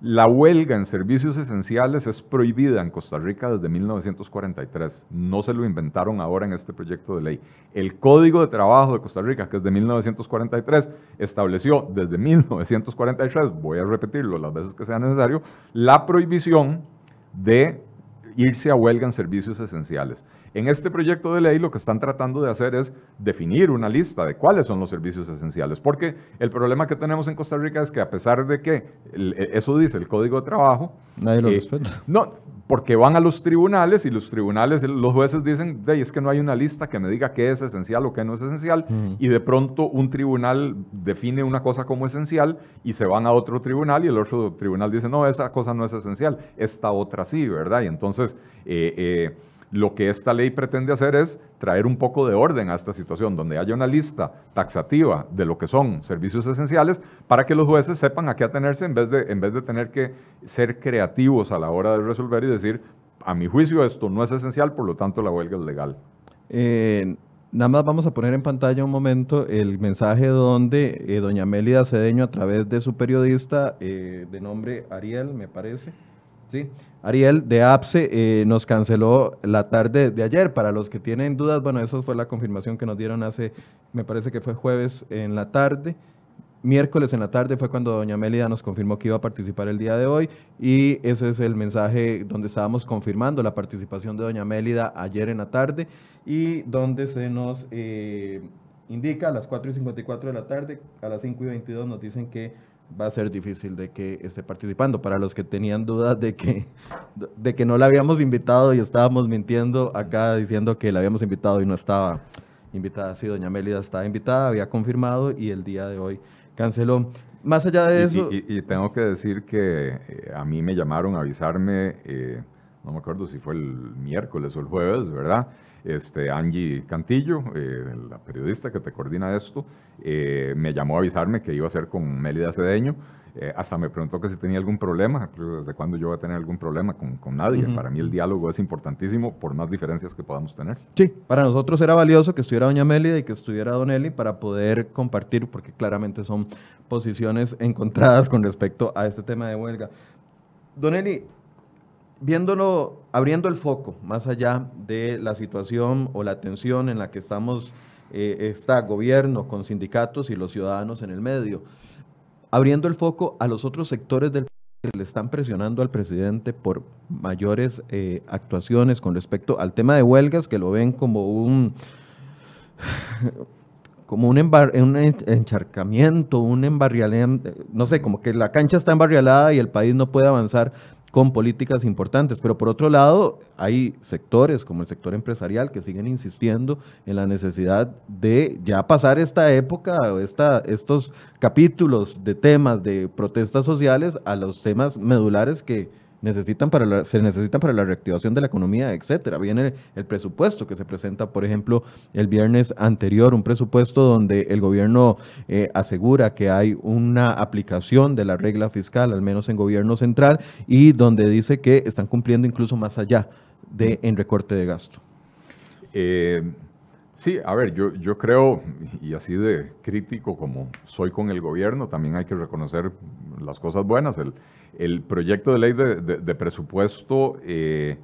la huelga en servicios esenciales es prohibida en Costa Rica desde 1943. No se lo inventaron ahora en este proyecto de ley. El Código de Trabajo de Costa Rica, que es de 1943, estableció desde 1943, voy a repetirlo las veces que sea necesario, la prohibición de irse a huelga en servicios esenciales. En este proyecto de ley lo que están tratando de hacer es definir una lista de cuáles son los servicios esenciales, porque el problema que tenemos en Costa Rica es que a pesar de que e, eso dice el Código de Trabajo, nadie lo eh, respeta. No, porque van a los tribunales y los tribunales, los jueces dicen, es que no hay una lista que me diga qué es esencial o qué no es esencial, y de pronto un tribunal define una cosa como esencial y se van a otro tribunal y el otro tribunal dice, no, esa cosa no es esencial, esta otra sí, ¿verdad? Y entonces... Eh, eh, lo que esta ley pretende hacer es traer un poco de orden a esta situación, donde haya una lista taxativa de lo que son servicios esenciales para que los jueces sepan a qué atenerse en vez de, en vez de tener que ser creativos a la hora de resolver y decir, a mi juicio esto no es esencial, por lo tanto la huelga es legal. Eh, nada más vamos a poner en pantalla un momento el mensaje donde eh, doña Mélida Cedeño, a través de su periodista eh, de nombre Ariel, me parece, Ariel de APSE eh, nos canceló la tarde de ayer. Para los que tienen dudas, bueno, esa fue la confirmación que nos dieron hace, me parece que fue jueves en la tarde. Miércoles en la tarde fue cuando doña Mélida nos confirmó que iba a participar el día de hoy y ese es el mensaje donde estábamos confirmando la participación de doña Mélida ayer en la tarde y donde se nos eh, indica a las 4 y 54 de la tarde, a las 5 y 22 nos dicen que va a ser difícil de que esté participando. Para los que tenían dudas de que, de que no la habíamos invitado y estábamos mintiendo acá diciendo que la habíamos invitado y no estaba invitada. Sí, doña Mélida estaba invitada, había confirmado y el día de hoy canceló. Más allá de eso... Y, tengo que decir que eh, a mí me llamaron a avisarme, eh, no me acuerdo si fue el miércoles o el jueves, ¿verdad? Este, Angie Cantillo, eh, la periodista que te coordina esto, eh, me llamó a avisarme que iba a ser con Mélida Cedeño. Eh, hasta me preguntó que si tenía algún problema, desde cuándo yo voy a tener algún problema con, con nadie. Para mí el diálogo es importantísimo por más diferencias que podamos tener. Sí, para nosotros era valioso que estuviera doña Mélida y que estuviera don Eli para poder compartir, porque claramente son posiciones encontradas con respecto a este tema de huelga. Don Eli, viéndolo, abriendo el foco más allá de la situación o la tensión en la que estamos, eh, está gobierno con sindicatos y los ciudadanos en el medio, abriendo el foco a los otros sectores del que le están presionando al presidente por mayores eh, actuaciones con respecto al tema de huelgas, que lo ven como un como un, un encharcamiento, un embarrialamiento, no sé, como que la cancha está embarrialada y el país no puede avanzar con políticas importantes. Pero por otro lado, hay sectores como el sector empresarial que siguen insistiendo en la necesidad de ya pasar esta época, esta, estos capítulos de temas de protestas sociales a los temas medulares que, necesitan para se necesitan para la reactivación de la economía, etcétera. Viene el, presupuesto que se presenta, por ejemplo, el viernes anterior, un presupuesto donde el gobierno eh, asegura que hay una aplicación de la regla fiscal, al menos en gobierno central, y donde dice que están cumpliendo incluso más allá de en recorte de gasto. Eh, sí, a ver, yo, yo creo, y así de crítico como soy con el gobierno, también hay que reconocer las cosas buenas. El, el proyecto de ley de, presupuesto eh,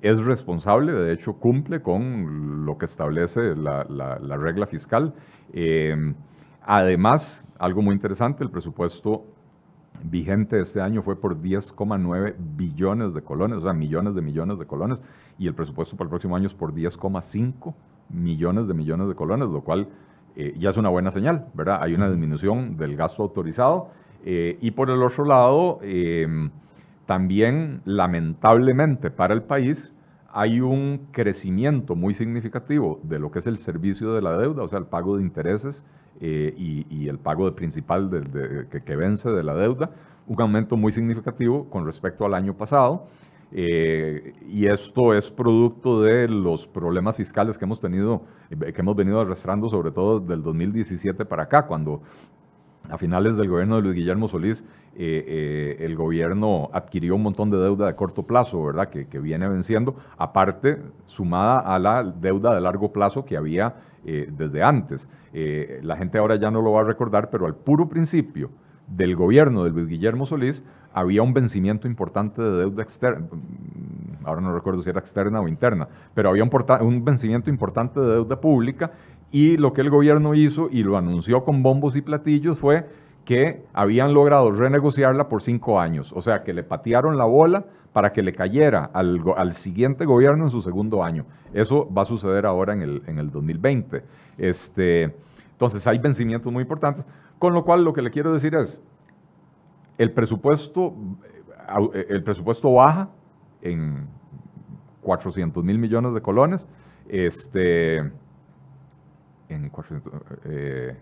es responsable, de hecho cumple con lo que establece la, regla fiscal. Eh, además, algo muy interesante, el presupuesto vigente este año fue por 10,9 billones de colones, o sea, millones de millones de colones, y el presupuesto para el próximo año es por 10,5 millones de millones de colones, lo cual eh, ya es una buena señal, ¿verdad? Hay una disminución del gasto autorizado eh, y por el otro lado, em, también lamentablemente para el país hay un crecimiento muy significativo de lo que es el servicio de la deuda, o sea, el pago de intereses eh, y, el pago de principal que, vence de la deuda, un aumento muy significativo con respecto al año pasado. Eh, y esto es producto de los problemas fiscales que hemos tenido, que hemos venido arrastrando sobre todo del 2017 para acá, cuando a finales del gobierno de Luis Guillermo Solís, eh, eh, el gobierno adquirió un montón de deuda de corto plazo, ¿verdad? Que, viene venciendo, aparte sumada a la deuda de largo plazo que había desde antes. la gente ahora ya no lo va a recordar, pero al puro principio del gobierno de Luis Guillermo Solís había un vencimiento importante de deuda externa, mm, ahora no recuerdo si era externa o interna, pero había un, vencimiento importante de deuda pública y lo que el gobierno hizo y lo anunció con bombos y platillos fue que habían logrado renegociarla por cinco años. O sea, que le patearon la bola para que le cayera al, al siguiente gobierno en su segundo año. Eso va a suceder ahora en el, en el 2020. Este, entonces hay vencimientos muy importantes, con lo cual lo que le quiero decir es, el presupuesto, eh, el presupuesto baja en 400 mil millones de colones. Este, en eh,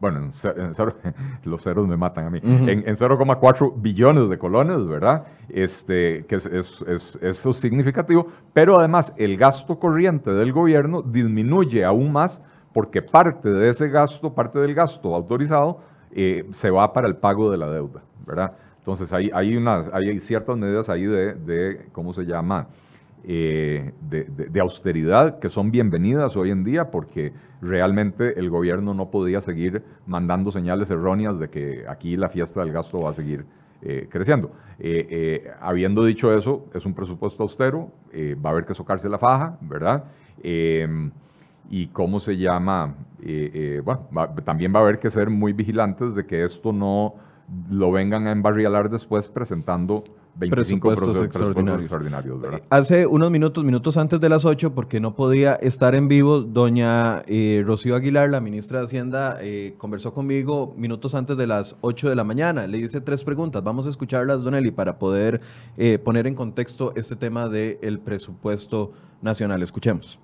bueno, en los ceros me matan a mí, en, 0,4 billones de colones, ¿verdad? Este, que es, es, eso es significativo, pero además el gasto corriente del gobierno disminuye aún más porque parte de ese gasto, parte del gasto autorizado, eh, se va para el pago de la deuda, ¿verdad? Entonces hay, hay, unas, hay ciertas medidas ahí de, de ¿cómo se llama? Eh, de, austeridad que son bienvenidas hoy en día porque realmente el gobierno no podía seguir mandando señales erróneas de que aquí la fiesta del gasto va a seguir eh, creciendo. Eh, habiendo dicho eso, es un presupuesto austero, va a haber que socarse la faja, ¿verdad? Y cómo se llama, bueno, también va a haber que ser muy vigilantes de que esto no lo vengan a embarrialar después presentando 25 presupuestos, extraordinarios. Hace unos minutos, minutos antes de las 8, porque no podía estar en vivo, doña eh, Rocío Aguilar, la ministra de Hacienda, eh, conversó conmigo minutos antes de las 8 de la mañana. Le hice tres preguntas. Vamos a escucharlas, don Eli, para poder eh, poner en contexto este tema del presupuesto nacional. Escuchemos.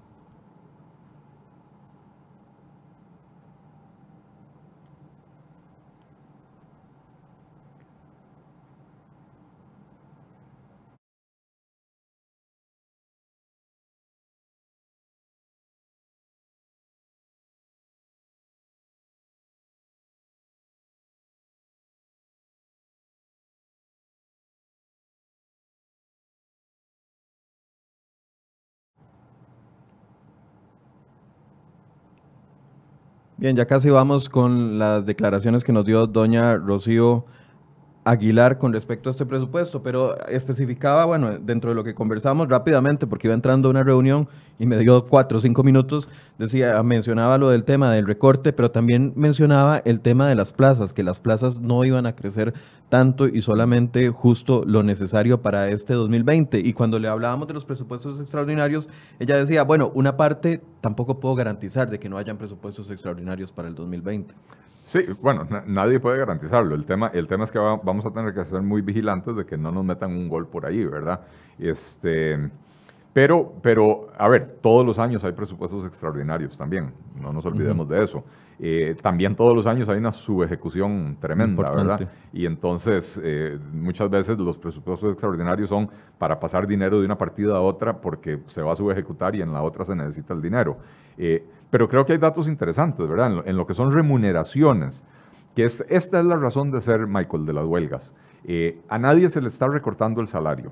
Bien, ya casi vamos con las declaraciones que nos dio doña Rocío Aguilar con respecto a este presupuesto, pero especificaba, bueno, dentro de lo que conversamos rápidamente, porque iba entrando a una reunión y me dio cuatro o cinco minutos, decía, mencionaba lo del tema del recorte, pero también mencionaba el tema de las plazas, que las plazas no iban a crecer tanto y solamente justo lo necesario para este 2020. Y cuando le hablábamos de los presupuestos extraordinarios, ella decía, bueno, una parte tampoco puedo garantizar de que no hayan presupuestos extraordinarios para el 2020. Sí, bueno, nadie puede garantizarlo. El tema, el tema es que vamos a tener que ser muy vigilantes de que no nos metan un gol por ahí, ¿verdad? Este, pero, pero, a ver, todos los años hay presupuestos extraordinarios también, no nos olvidemos de eso. Eh, también todos los años hay una subejecución tremenda, ¿verdad? Y entonces eh, muchas veces los presupuestos extraordinarios son para pasar dinero de una partida a otra porque se va a subejecutar y en la otra se necesita el dinero. Eh, pero creo que hay datos interesantes, ¿verdad? En lo, que son remuneraciones, que es, esta es la razón de ser, Michael, de las huelgas. a nadie se le está recortando el salario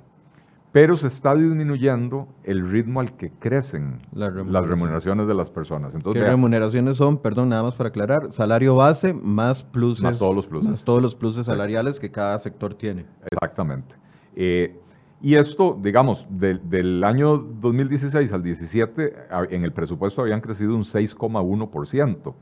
pero se está disminuyendo el ritmo al que crecen las remuneraciones, de las personas. Entonces, ¿Qué remuneraciones son? Perdón, nada más para aclarar, salario base más pluses. Más todos los pluses. Más todos los pluses salariales que cada sector tiene. Exactamente. Eh, y esto, digamos, del año 2016 al 17, en el presupuesto habían crecido un 6,1%.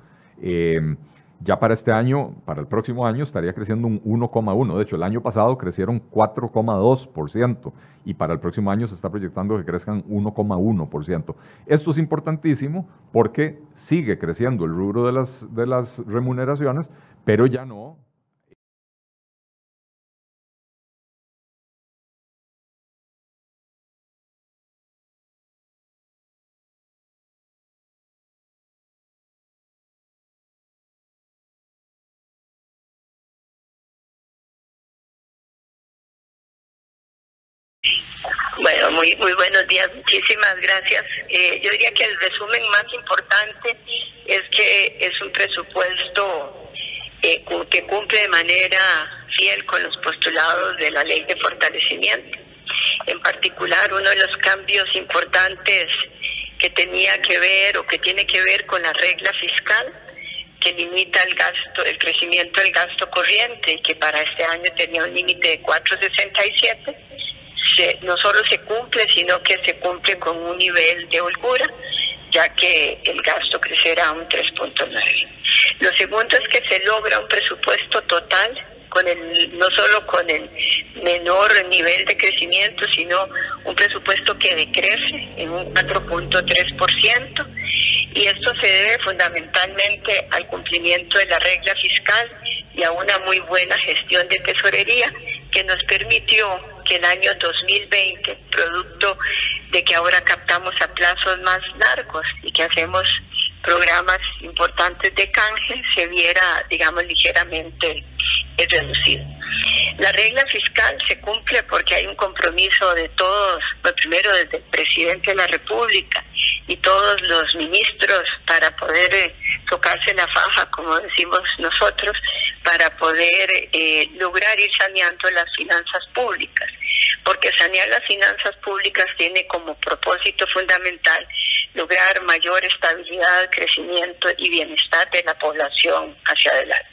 Eh, ya para este año, para el próximo año, estaría creciendo un 1,1. De hecho, el año pasado crecieron 4,2% y para el próximo año se está proyectando que crezcan 1,1%. Esto es importantísimo porque sigue creciendo el rubro de las remuneraciones, pero ya no muy, muy buenos días, muchísimas gracias. Eh, yo diría que el resumen más importante es que es un presupuesto eh, que cumple de manera fiel con los postulados de la ley de fortalecimiento. En particular, uno de los cambios importantes que tenía que ver o que tiene que ver con la regla fiscal que limita el gasto, el crecimiento del gasto corriente y que para este año tenía un límite de 467 no solo se cumple, sino que se cumple con un nivel de holgura, ya que el gasto crecerá un 3.9. Lo segundo es que se logra un presupuesto total con el no solo con el menor nivel de crecimiento, sino un presupuesto que decrece en un 4.3%, y esto se debe fundamentalmente al cumplimiento de la regla fiscal y a una muy buena gestión de tesorería que nos permitió que el año 2020, producto de que ahora captamos a plazos más largos y que hacemos programas importantes de canje, se viera, digamos, ligeramente reducido. La regla fiscal se cumple porque hay un compromiso de todos, pues primero desde el presidente de la República y todos los ministros para poder eh, tocarse la faja, como decimos nosotros, para poder eh, lograr ir saneando las finanzas públicas. Porque sanear las finanzas públicas tiene como propósito fundamental lograr mayor estabilidad, crecimiento y bienestar de la población hacia adelante.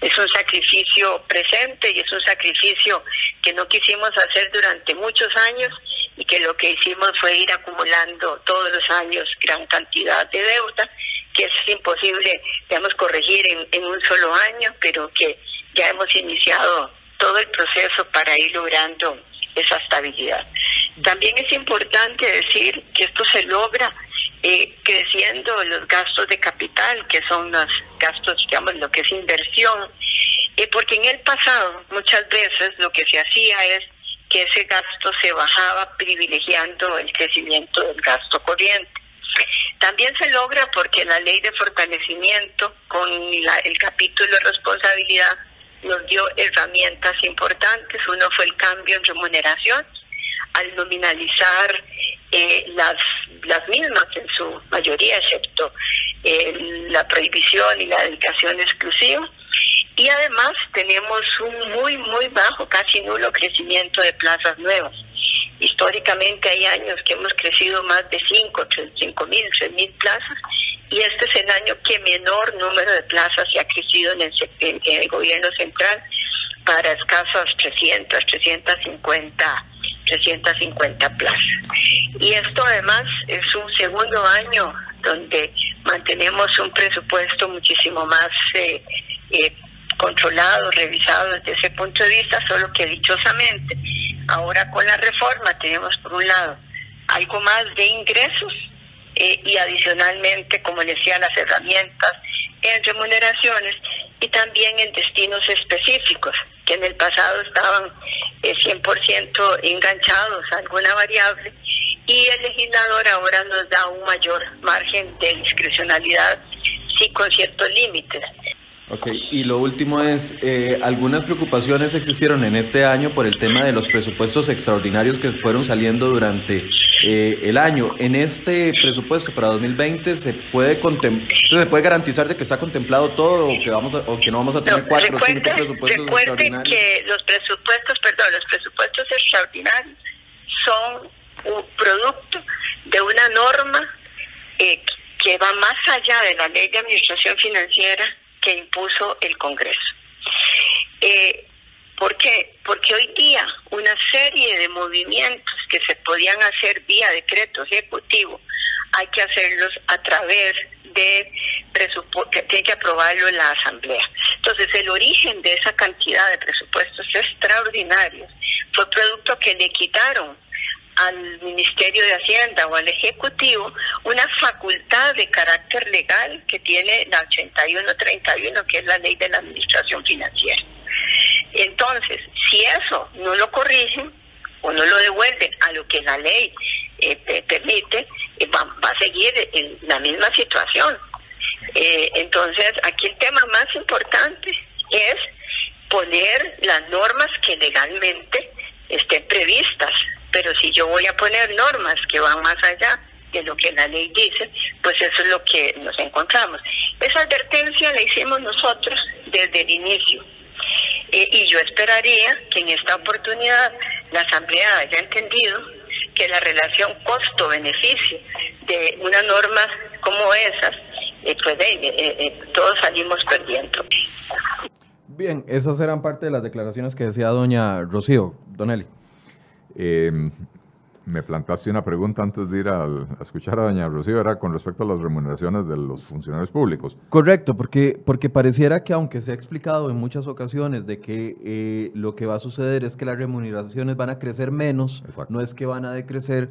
Es un sacrificio presente y es un sacrificio que no quisimos hacer durante muchos años y que lo que hicimos fue ir acumulando todos los años gran cantidad de deuda que es imposible, digamos, corregir en, en un solo año, pero que ya hemos iniciado todo el proceso para ir logrando esa estabilidad. También es importante decir que esto se logra eh, creciendo los gastos de capital, que son los gastos, digamos, lo que es inversión, eh, porque en el pasado muchas veces lo que se hacía es que ese gasto se bajaba privilegiando el crecimiento del gasto corriente. También se logra porque la ley de fortalecimiento con el capítulo de responsabilidad nos dio herramientas importantes. Uno fue el cambio en remuneración al nominalizar eh, las, las mismas en su mayoría, excepto eh, la prohibición y la dedicación exclusiva. Y además tenemos un muy, muy bajo, casi nulo crecimiento de plazas nuevas. Históricamente hay años que hemos crecido más de 5, 5 mil, 6 mil plazas y este es el año que menor número de plazas se ha crecido en el, en el gobierno central para escasas 300, 350, 350 plazas. Y esto además es un segundo año donde mantenemos un presupuesto muchísimo más eh, eh, controlado, revisado desde ese punto de vista, solo que dichosamente Ahora con la reforma tenemos por un lado algo más de ingresos eh, y adicionalmente, como decía, las herramientas en remuneraciones y también en destinos específicos, que en el pasado estaban 100% eh, enganchados a alguna variable y el legislador ahora nos da un mayor margen de discrecionalidad, sí con ciertos límites. Ok, y lo último es, eh, algunas preocupaciones existieron en este año por el tema de los presupuestos extraordinarios que fueron saliendo durante eh, el año. En este presupuesto para 2020 se puede se puede garantizar de que está contemplado todo o que vamos o que no vamos a tener cuatro o cinco presupuestos extraordinarios. que los presupuestos, perdón, los presupuestos extraordinarios son un producto de una norma eh, que va más allá de la ley de administración financiera que impuso el Congreso. Eh, ¿Por qué? Porque hoy día una serie de movimientos que se podían hacer vía decreto ejecutivo hay que hacerlos a través de presupuesto, que tiene que aprobarlo en la Asamblea. Entonces, el origen de esa cantidad de presupuestos extraordinarios fue producto que le quitaron al Ministerio de Hacienda o al Ejecutivo una facultad de carácter legal que tiene la 8131, que es la ley de la Administración Financiera. Entonces, si eso no lo corrigen o no lo devuelven a lo que la ley eh, permite, eh, va, a seguir en la misma situación. Eh, entonces, aquí el tema más importante es poner las normas que legalmente estén previstas pero si yo voy a poner normas que van más allá de lo que la ley dice, pues eso es lo que nos encontramos. Esa advertencia la hicimos nosotros desde el inicio. Eh, y yo esperaría que en esta oportunidad la Asamblea haya entendido que la relación costo-beneficio de una norma como esas, eh, pues eh, todos salimos perdiendo. Bien, esas eran parte de las declaraciones que decía doña Rocío. Donelli. Eh, me planteaste una pregunta antes de ir a escuchar a doña Rocío, era con respecto a las remuneraciones de los funcionarios públicos. Correcto, porque, porque pareciera que aunque se ha explicado en muchas ocasiones de que eh, lo que va a suceder es que las remuneraciones van a crecer menos, no es que van a decrecer,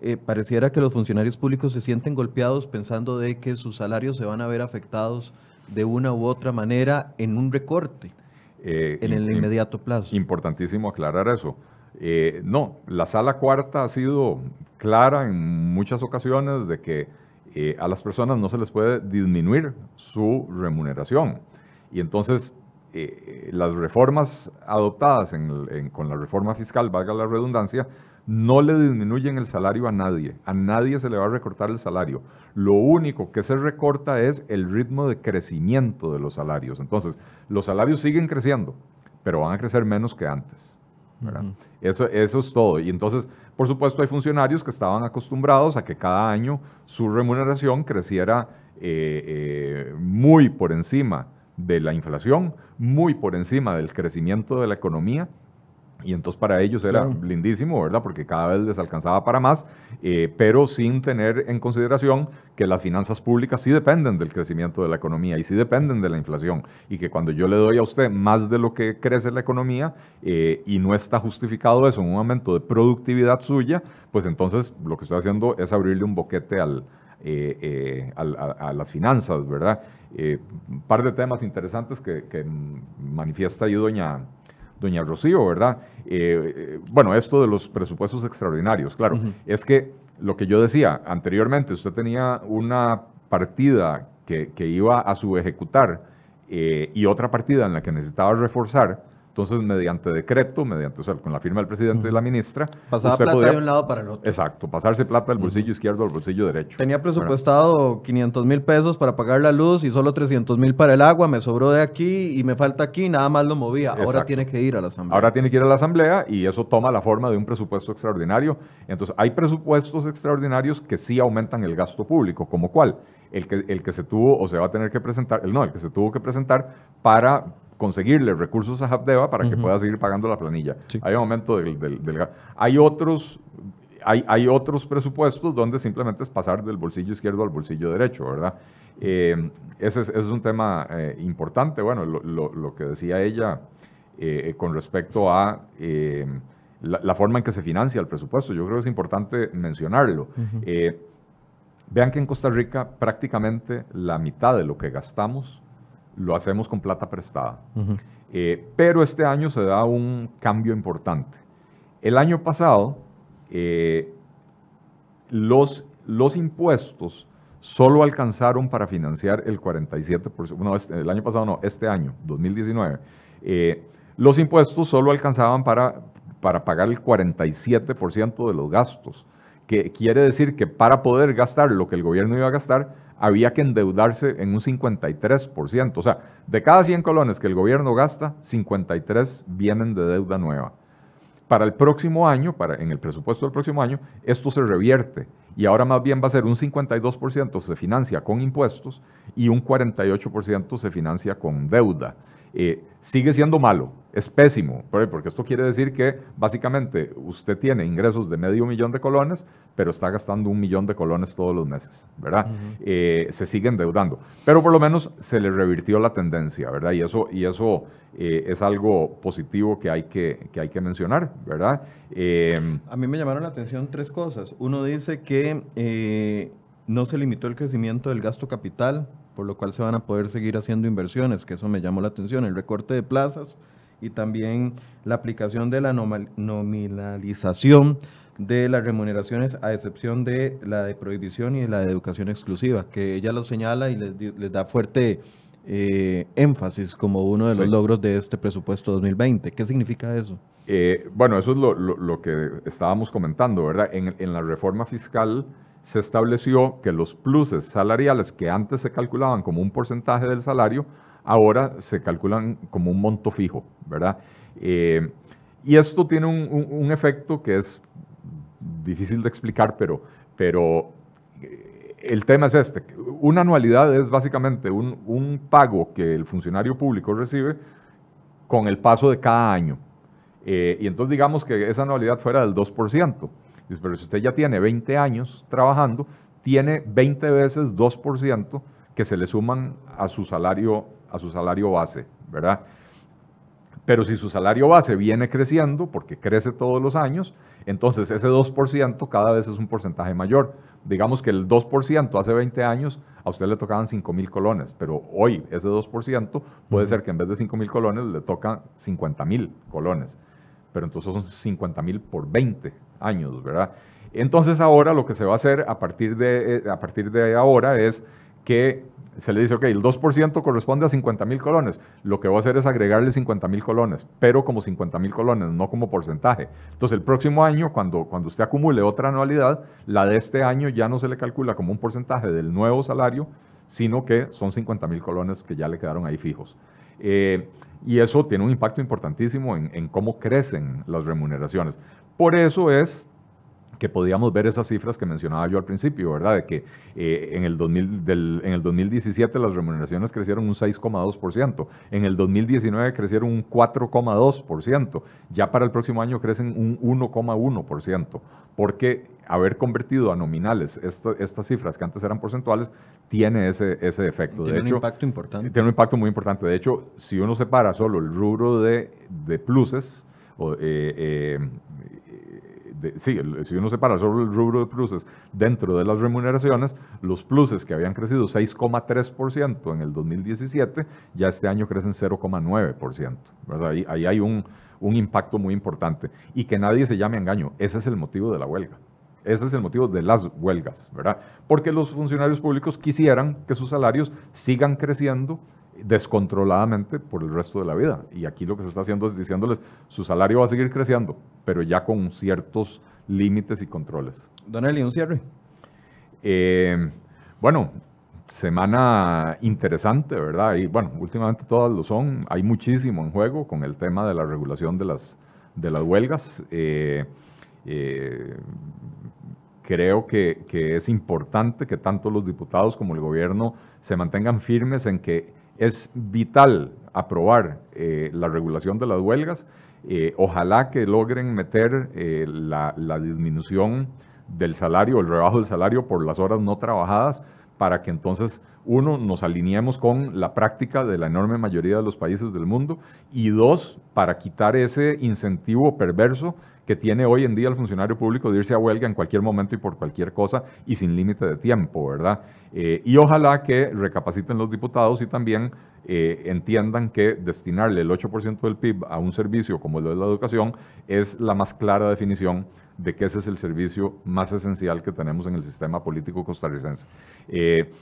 eh, pareciera que los funcionarios públicos se sienten golpeados pensando de que sus salarios se van a ver afectados de una u otra manera en un recorte eh, en el inmediato plazo. Importantísimo aclarar eso. Eh, no, la sala cuarta ha sido clara en muchas ocasiones de que eh, a las personas no se les puede disminuir su remuneración. Y entonces eh, las reformas adoptadas con la reforma fiscal, valga la redundancia, no le disminuyen el salario a nadie. A nadie se le va a recortar el salario. Lo único que se recorta es el ritmo de crecimiento de los salarios. Entonces, los salarios siguen creciendo, pero van a crecer menos que antes eso, eso es todo. Y entonces, por supuesto, hay funcionarios que estaban acostumbrados a que cada año su remuneración creciera eh, eh, muy por encima de la inflación, muy por encima del crecimiento de la economía y entonces para ellos era lindísimo, ¿verdad? Porque cada vez les alcanzaba para más, eh, pero sin tener en consideración que las finanzas públicas sí dependen del crecimiento de la economía y sí dependen de la inflación. Y que cuando yo le doy a usted más de lo que crece la economía eh, y no está justificado eso en un aumento de productividad suya, pues entonces lo que estoy haciendo es abrirle un boquete al, eh, a, las finanzas, ¿verdad? un par de temas interesantes que, que manifiesta ahí doña doña Rocío, ¿verdad? Eh, eh, bueno, esto de los presupuestos extraordinarios, claro, es que lo que yo decía anteriormente, usted tenía una partida que, iba a su ejecutar eh, y otra partida en la que necesitaba reforzar, entonces, mediante decreto, mediante, o sea, con la firma del presidente y la ministra. Pasaba plata de un lado para el otro. Exacto, pasarse plata del bolsillo izquierdo al bolsillo derecho. Tenía presupuestado 500 mil pesos para pagar la luz y solo 300 mil para el agua, me sobró de aquí y me falta aquí, nada más lo movía. Ahora tiene que ir a la asamblea. Ahora tiene que ir a la asamblea y eso toma la forma de un presupuesto extraordinario. Entonces, hay presupuestos extraordinarios que sí aumentan el gasto público, como cuál? El que, el que se tuvo o se va a tener que presentar, el no, el que se tuvo que presentar para conseguirle recursos a Habdeba para que pueda seguir pagando la planilla. Hay un aumento del, del, Hay otros hay, hay, otros presupuestos donde simplemente es pasar del bolsillo izquierdo al bolsillo derecho, ¿verdad? Eh, ese, es, un tema eh, importante. Bueno, lo, que decía ella eh, con respecto a la, forma en que se financia el presupuesto, yo creo que es importante mencionarlo. vean que en Costa Rica prácticamente la mitad de lo que gastamos lo hacemos con plata prestada. Eh, pero este año se da un cambio importante. El año pasado, eh, los, los impuestos solo alcanzaron para financiar el 47%, no, este, el año pasado no, este año, 2019, eh, los impuestos solo alcanzaban para, para pagar el 47% de los gastos, que quiere decir que para poder gastar lo que el gobierno iba a gastar, había que endeudarse en un 53%. O sea, de cada 100 colones que el gobierno gasta, 53 vienen de deuda nueva. Para el próximo año, para, en el presupuesto del próximo año, esto se revierte y ahora más bien va a ser un 52% se financia con impuestos y un 48% se financia con deuda. Eh, sigue siendo malo, es pésimo, porque esto quiere decir que básicamente usted tiene ingresos de medio millón de colones, pero está gastando un millón de colones todos los meses, ¿verdad? Eh, se sigue endeudando, pero por lo menos se le revirtió la tendencia, ¿verdad? Y eso, y eso eh, es algo positivo que hay que, que hay que mencionar, ¿verdad? A mí me llamaron la atención tres cosas. Uno dice que no se limitó el crecimiento del gasto capital, por lo cual se van a poder seguir haciendo inversiones, que eso me llamó la atención, el recorte de plazas y también la aplicación de la nominalización de las remuneraciones a excepción de la de prohibición y de la de educación exclusiva, que ella lo señala y les, da fuerte eh, énfasis como uno de los logros de este presupuesto 2020. ¿Qué significa eso? Eh, bueno, eso es lo, que estábamos comentando, ¿verdad? En, en la reforma fiscal se estableció que los pluses salariales que antes se calculaban como un porcentaje del salario, ahora se calculan como un monto fijo, ¿verdad? Eh, y esto tiene un, efecto que es difícil de explicar, pero, pero eh, el tema es este. Una anualidad es básicamente un, pago que el funcionario público recibe con el paso de cada año. Eh, y entonces digamos que esa anualidad fuera del 2% pero si usted ya tiene 20 años trabajando, tiene 20 veces 2% que se le suman a su salario, a su salario base, ¿verdad? Pero si su salario base viene creciendo, porque crece todos los años, entonces ese 2% cada vez es un porcentaje mayor. Digamos que el 2% hace 20 años a usted le tocaban 5 mil colones, pero hoy ese 2% puede ser que en vez de 5 mil colones le tocan 50 mil colones. Pero entonces son 50 mil por 20 años, ¿verdad? Entonces ahora lo que se va a hacer a partir de, eh, a partir de ahora es que se le dice, ok, el 2% corresponde a 50 mil colones. Lo que va a hacer es agregarle 50 mil colones, pero como 50 mil colones, no como porcentaje. Entonces el próximo año, cuando, cuando usted acumule otra anualidad, la de este año ya no se le calcula como un porcentaje del nuevo salario, sino que son 50 mil colones que ya le quedaron ahí fijos. Eh, y eso tiene un impacto importantísimo en, cómo crecen las remuneraciones. Por eso es que podíamos ver esas cifras que mencionaba yo al principio, ¿verdad? De que eh, en, el 2000, en el 2017 las remuneraciones crecieron un 6,2%, en el 2019 crecieron un 4,2%, ya para el próximo año crecen un 1,1%, porque haber convertido a nominales estas cifras que antes eran porcentuales tiene ese, ese efecto. Tiene un impacto importante. Tiene un impacto muy importante. De hecho, si uno separa solo el rubro de, de pluses, o, eh, eh, sí, si uno separa solo el rubro de pluses dentro de las remuneraciones, los pluses que habían crecido 6,3% en el 2017, ya este año crecen 0,9%. Ahí, ahí hay un, un impacto muy importante. Y que nadie se llame engaño, ese es el motivo de la huelga. Ese es el motivo de las huelgas, ¿verdad? Porque los funcionarios públicos quisieran que sus salarios sigan creciendo descontroladamente por el resto de la vida. Y aquí lo que se está haciendo es diciéndoles, su salario va a seguir creciendo, pero ya con ciertos límites y controles. Don Eli, un cierre. Eh, bueno, semana interesante, ¿verdad? Y bueno, últimamente todas lo son. Hay muchísimo en juego con el tema de la regulación de las, de las huelgas. Eh, eh, creo que, que, es importante que tanto los diputados como el gobierno se mantengan firmes en que es vital aprobar eh, la regulación de las huelgas. Eh, ojalá que logren meter eh, la, disminución del salario, el rebajo del salario por las horas no trabajadas, para que entonces, uno, nos alineemos con la práctica de la enorme mayoría de los países del mundo, y dos, para quitar ese incentivo perverso que tiene hoy en día el funcionario público de irse a huelga en cualquier momento y por cualquier cosa y sin límite de tiempo, ¿verdad? Eh, y ojalá que recapaciten los diputados y también eh, entiendan que destinarle el 8% del PIB a un servicio como el de la educación es la más clara definición de que ese es el servicio más esencial que tenemos en el sistema político costarricense. Eh,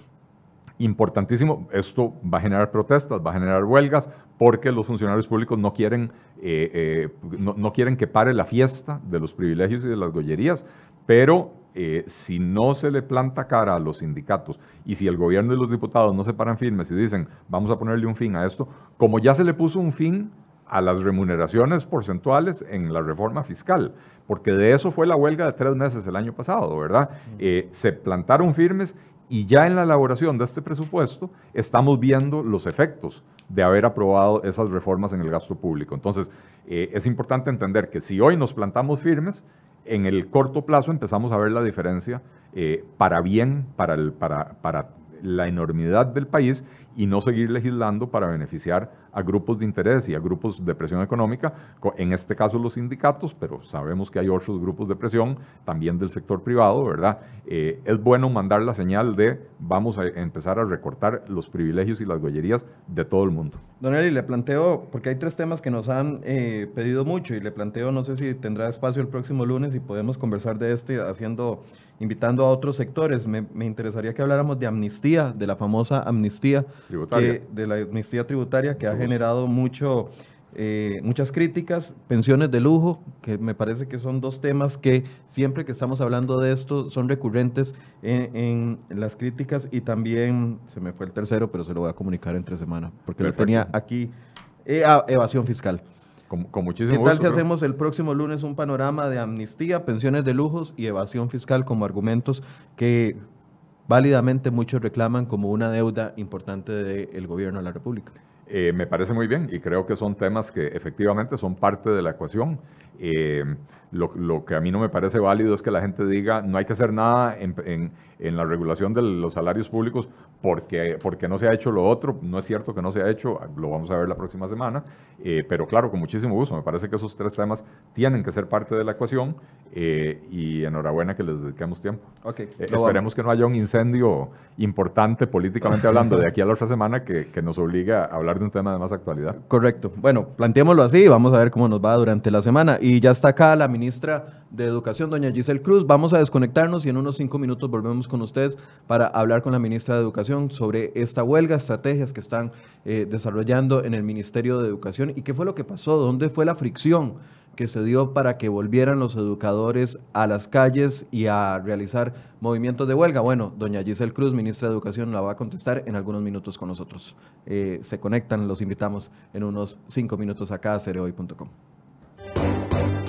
importantísimo, esto va a generar protestas, va a generar huelgas, porque los funcionarios públicos no quieren, eh, eh, no, quieren que pare la fiesta de los privilegios y de las gollerías, pero eh, si no se le planta cara a los sindicatos y si el gobierno y los diputados no se paran firmes y dicen vamos a ponerle un fin a esto, como ya se le puso un fin a las remuneraciones porcentuales en la reforma fiscal, porque de eso fue la huelga de tres meses el año pasado, ¿verdad? Eh, se plantaron firmes y ya en la elaboración de este presupuesto estamos viendo los efectos de haber aprobado esas reformas en el gasto público. Entonces, eh, es importante entender que si hoy nos plantamos firmes, en el corto plazo empezamos a ver la diferencia eh, para bien, para, el, para, para la enormidad del país y no seguir legislando para beneficiar a grupos de interés y a grupos de presión económica, en este caso los sindicatos, pero sabemos que hay otros grupos de presión también del sector privado, ¿verdad? Eh, es bueno mandar la señal de vamos a empezar a recortar los privilegios y las gollerías de todo el mundo. Don Eli, le planteo, porque hay tres temas que nos han eh, pedido mucho y le planteo, no sé si tendrá espacio el próximo lunes y podemos conversar de esto haciendo, invitando a otros sectores. Me, interesaría que habláramos de amnistía, de la famosa amnistía, de la amnistía tributaria que ha generado mucho, eh, muchas críticas, pensiones de lujo, que me parece que son dos temas que siempre que estamos hablando de esto son recurrentes en, las críticas y también, se me fue el tercero, pero se lo voy a comunicar entre semana, porque lo tenía aquí, eh, evasión fiscal. Con, con, muchísimo ¿Qué tal si hacemos el próximo lunes un panorama de amnistía, pensiones de lujos y evasión fiscal como argumentos que válidamente muchos reclaman como una deuda importante del gobierno de la República? Eh, me parece muy bien y creo que son temas que efectivamente son parte de la ecuación. Eh, lo, que a mí no me parece válido es que la gente diga no hay que hacer nada en, en, la regulación de los salarios públicos porque, porque no se ha hecho lo otro. No es cierto que no se ha hecho, lo vamos a ver la próxima semana. Eh, pero claro, con muchísimo gusto. Me parece que esos tres temas tienen que ser parte de la ecuación y enhorabuena que les dediquemos tiempo. Okay, esperemos que no haya un incendio importante políticamente hablando de aquí a la otra semana que, que nos obligue a hablar de un tema de más actualidad. Correcto. Bueno, planteémoslo así, vamos a ver cómo nos va durante la semana. Y ya está acá la ministra de Educación, doña Giselle Cruz. Vamos a desconectarnos y en unos cinco minutos volvemos con ustedes para hablar con la ministra de Educación sobre esta huelga, estrategias que están eh, desarrollando en el Ministerio de Educación y qué fue lo que pasó, dónde fue la fricción que se dio para que volvieran los educadores a las calles y a realizar movimientos de huelga? Bueno, doña Giselle Cruz, ministra de Educación, la va a contestar en algunos minutos con nosotros. Eh, se conectan, los invitamos en unos cinco minutos acá a cereoy.com. Música